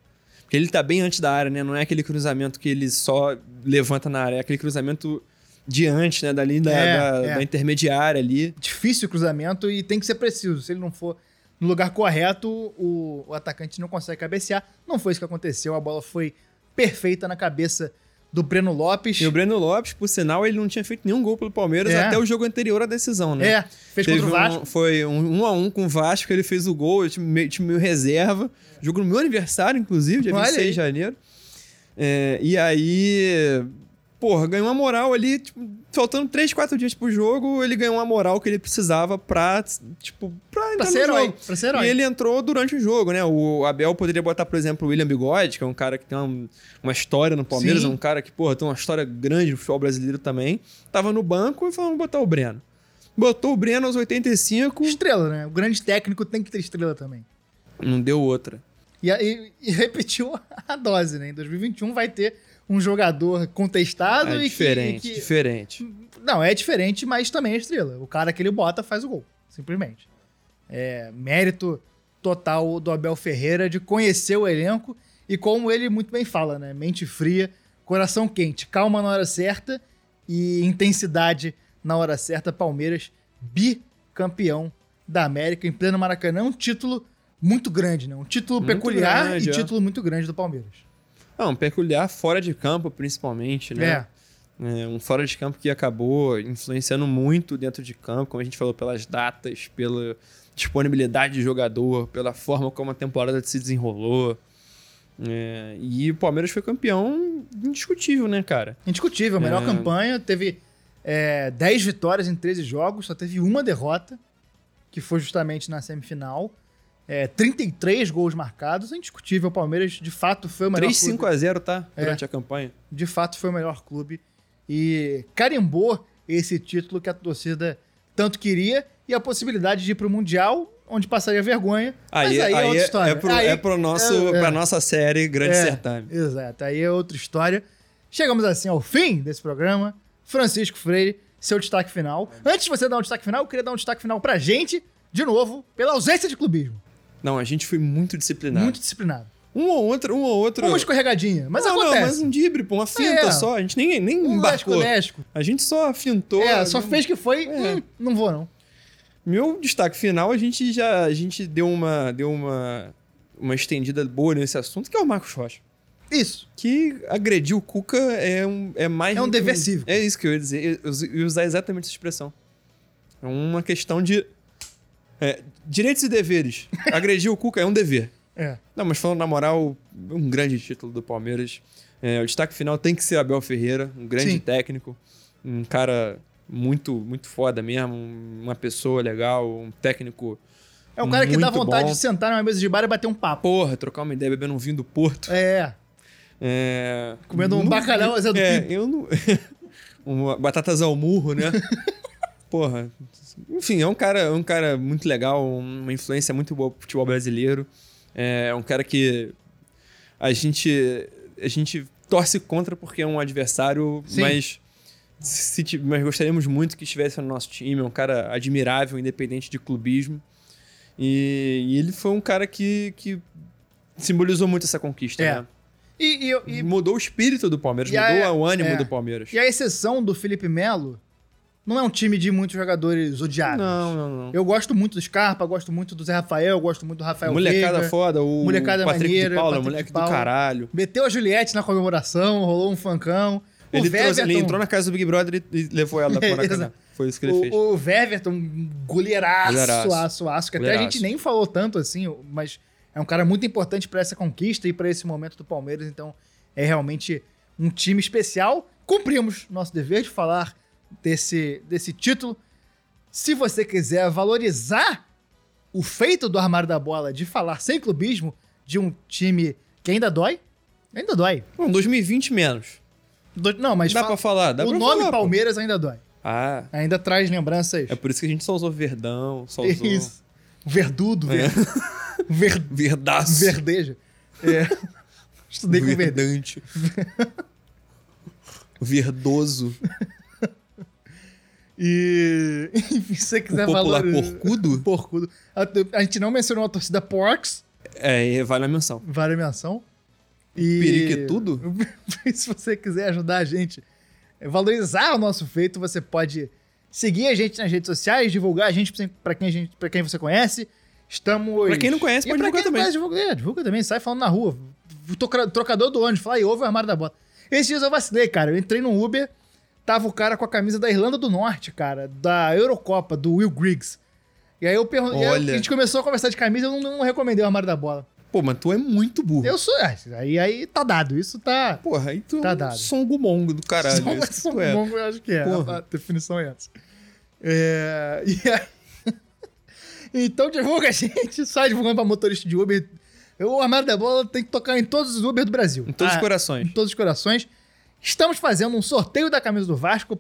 Porque ele tá bem antes da área, né? Não é aquele cruzamento que ele só levanta na área, é aquele cruzamento de antes, né? Dali da, É, da- é. da intermediária ali. Difícil o cruzamento e tem que ser preciso. Se ele não for no lugar correto, o, o atacante não consegue cabecear. Não foi isso que aconteceu. A bola foi perfeita na cabeça do Breno Lopes. E o Breno Lopes, por sinal, ele não tinha feito nenhum gol pelo Palmeiras É. até o jogo anterior à decisão, né? É, fez Teve contra o um- Vasco. foi um, um a um com o Vasco, ele fez o gol, o time meio, time meio reserva. Jogo no meu aniversário, inclusive, dia Olha 26 aí. de janeiro. É, e aí, porra, ganhou uma moral ali, tipo, faltando 3, 4 dias pro jogo, ele ganhou uma moral que ele precisava pra, tipo, pra entrar ser herói, pra ser herói. E ele entrou durante o jogo, né? O Abel poderia botar, por exemplo, o William Bigode, que é um cara que tem uma, uma história no Palmeiras, Sim. é um cara que, porra, tem uma história grande no futebol brasileiro também. Tava no banco e falou, vamos botar o Breno. Botou o Breno aos 85, Estrela, né? O grande técnico tem que ter estrela também. não deu outra. E, aí- e repetiu a dose, né? Em 2021 vai ter um jogador contestado É e que- diferente, e que, diferente. Não, é diferente, mas também é estrela. O cara que ele bota faz o gol, simplesmente. É mérito total do Abel Ferreira de conhecer o elenco e como ele muito bem fala, né? Mente fria, coração quente, calma na hora certa e intensidade na hora certa. Palmeiras bicampeão da América em pleno Maracanã, um título muito grande, né? Um título Muito peculiar grande, e é. título muito grande do Palmeiras. Não, um peculiar fora de campo, principalmente, né? É. É, um fora de campo que acabou influenciando muito dentro de campo, como a gente falou, pelas datas, pela disponibilidade de jogador, pela forma como a temporada se desenrolou. É, e o Palmeiras foi campeão indiscutível, né, cara? Indiscutível, a melhor É. campanha. Teve é, 10 vitórias em 13 jogos, só teve uma derrota, que foi justamente na semifinal. É, 33 gols marcados, é indiscutível. O Palmeiras, de fato, foi o melhor 3 5 clube. a 0 tá? É. Durante a campanha. De fato, foi o melhor clube. E carimbou esse título que a torcida tanto queria e a possibilidade de ir pro Mundial, onde passaria vergonha. Aí, mas aí, é outra é, história. é, pro, Aí- é pro nosso, é, é. pra nossa série Grande É, Certame. Exato, aí é outra história. Chegamos assim ao fim desse programa. Francisco Freire, seu destaque final. Antes de você dar um destaque final, eu queria dar um destaque final pra gente, de novo, pela ausência de clubismo. Não, a gente foi muito disciplinado. Muito disciplinado. Um ou outro, um ou outro. Uma escorregadinha, mas não, acontece. Não, mas um drible, pô, uma finta É. só. A gente nem, nem um embarcou. lesco-lesco. A gente só fintou. É, só não- fez que foi, É. hum, não vou não. Meu destaque final, a gente já a gente deu uma, deu uma, uma estendida boa nesse assunto, que é o Marcos Rocha. Isso. Que agredir o Cuca é, um, é mais. É um dever cívico. É isso que eu ia dizer. Eu eu ia usar exatamente essa expressão. É uma questão de. É, direitos e deveres. agredir o Cuca é um dever. É. Não, mas falando na moral, um grande título do Palmeiras. É, o destaque final tem que ser Abel Ferreira, um grande Sim. técnico, um cara muito, muito foda mesmo, uma pessoa legal, um técnico. É um cara que dá vontade bom. de sentar numa mesa de bar e bater um papo. Porra, trocar uma ideia bebendo um vinho do Porto. É. É, Comendo um bacalhau, Zé do É, eu não. uma, batatas ao murro, né? Porra. Enfim, é um cara, é um cara muito legal, uma influência muito boa pro futebol brasileiro. É um cara que a gente, a gente torce contra porque é um adversário, Sim. mas, se, mas gostaríamos muito que estivesse no nosso time. É um cara admirável, independente de clubismo. E, e ele foi um cara que, que simbolizou muito essa conquista, É. né? E, e, e- Mudou o espírito do Palmeiras, E a- mudou o ânimo é. do Palmeiras. e a exceção do Felipe Melo, não é um time de muitos jogadores odiados. Não, não, não. Eu gosto muito do Scarpa, gosto muito do Zé Rafael, gosto muito do Rafael Molecada Veiga. foda, o Molecada Patrick maneira, de Paula, Patrick moleque de Paula. do caralho. Meteu a Juliette na comemoração, rolou um fancão. O Ele, trouxe- ele entrou na casa do Big Brother e, levou ela pra Maracanã. Foi isso que ele fez. O, o Weverton, goleiraço, Goleiraço. aço, aço, que até a gente nem falou tanto assim, mas é um cara muito importante pra essa conquista e pra esse momento do Palmeiras, então é realmente um time especial. Cumprimos nosso dever de falar desse, desse título. Se você quiser valorizar o feito do armário da bola de falar sem clubismo de um time que ainda dói, ainda dói. Bom, 2020 menos. Do- Não, mas dá fa- pra falar, dá o pra nome falar, pô. Palmeiras ainda dói. Ah, Ainda traz lembranças. é por isso que a gente só usou Verdão, só usou... Isso. Verdudo, ver... ver... Verdaço. verdejo. É. Estudei com verde. Verdante. Verdoso. E. Enfim, se você quiser O popular valorizar- porcudo? Porcudo. A, a gente não mencionou a torcida Porks, É, vale a menção. vale a menção. E. Periquitudo? se você quiser ajudar a gente a valorizar o nosso feito, você pode seguir a gente nas redes sociais, divulgar a gente pra quem, a gente, pra quem você conhece. Estamos. Pra quem não conhece, E pode divulgar quem não também. conhece, divulga, é, divulga também, sai falando na rua. Trocador do ônibus, fala aí, ouve o armário da bota. Esses dias eu vacilei, cara. Eu entrei no Uber, tava o cara com a camisa da Irlanda do Norte, cara, da Eurocopa, do Will Griggs. E aí eu perguntei. A gente começou a conversar de camisa, eu não, não recomendei o armário da bola. Pô, mas tu é muito burro. Eu sou. é, Aí, aí tá dado. Isso tá. Porra, aí tu Tá é um dado. songo-mongo do caralho. Isso que são tu é. eu acho que é. Porra. A definição é essa. É, e aí- então divulga a gente, sai divulgando pra motorista de Uber. O Armário da Bola tem que tocar em todos os Uber do Brasil. Em todos Ah, os corações. Em todos os corações. Estamos fazendo um sorteio da camisa do Vasco.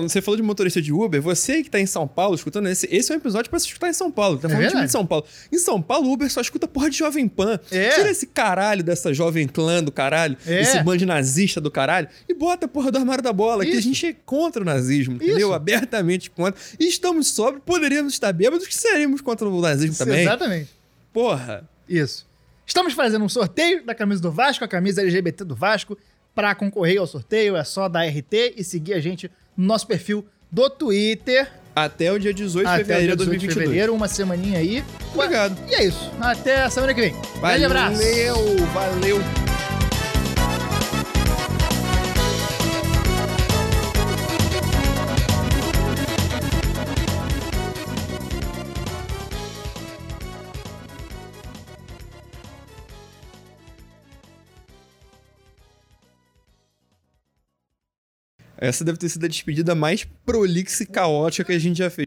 Você falou de motorista de Uber, você que tá em São Paulo escutando esse, esse é um episódio pra você escutar em São Paulo. Tá É falando de time verdade. de São Paulo. Em São Paulo, o Uber só escuta porra de Jovem Pan. É. Tira esse caralho dessa Jovem Clã do caralho, É. esse bando nazista do caralho, e bota a porra do armário da bola, que a Isso. gente é contra o nazismo, entendeu? Isso. Abertamente contra. E estamos sóbrios, poderíamos estar bêbados, que seremos contra o nazismo também. Exatamente. Porra. Isso. Estamos fazendo um sorteio da camisa do Vasco, a camisa LGBT do Vasco. Para concorrer ao sorteio é só dar RT e seguir a gente no nosso perfil do Twitter. Até o dia 18 de até o fevereiro dia de 18 de 2022. fevereiro, uma semaninha aí. Obrigado. E é isso. Até a semana que vem. Grande abraço. Valeu, valeu. Essa deve ter sido a despedida mais prolixa e caótica que a gente já fez.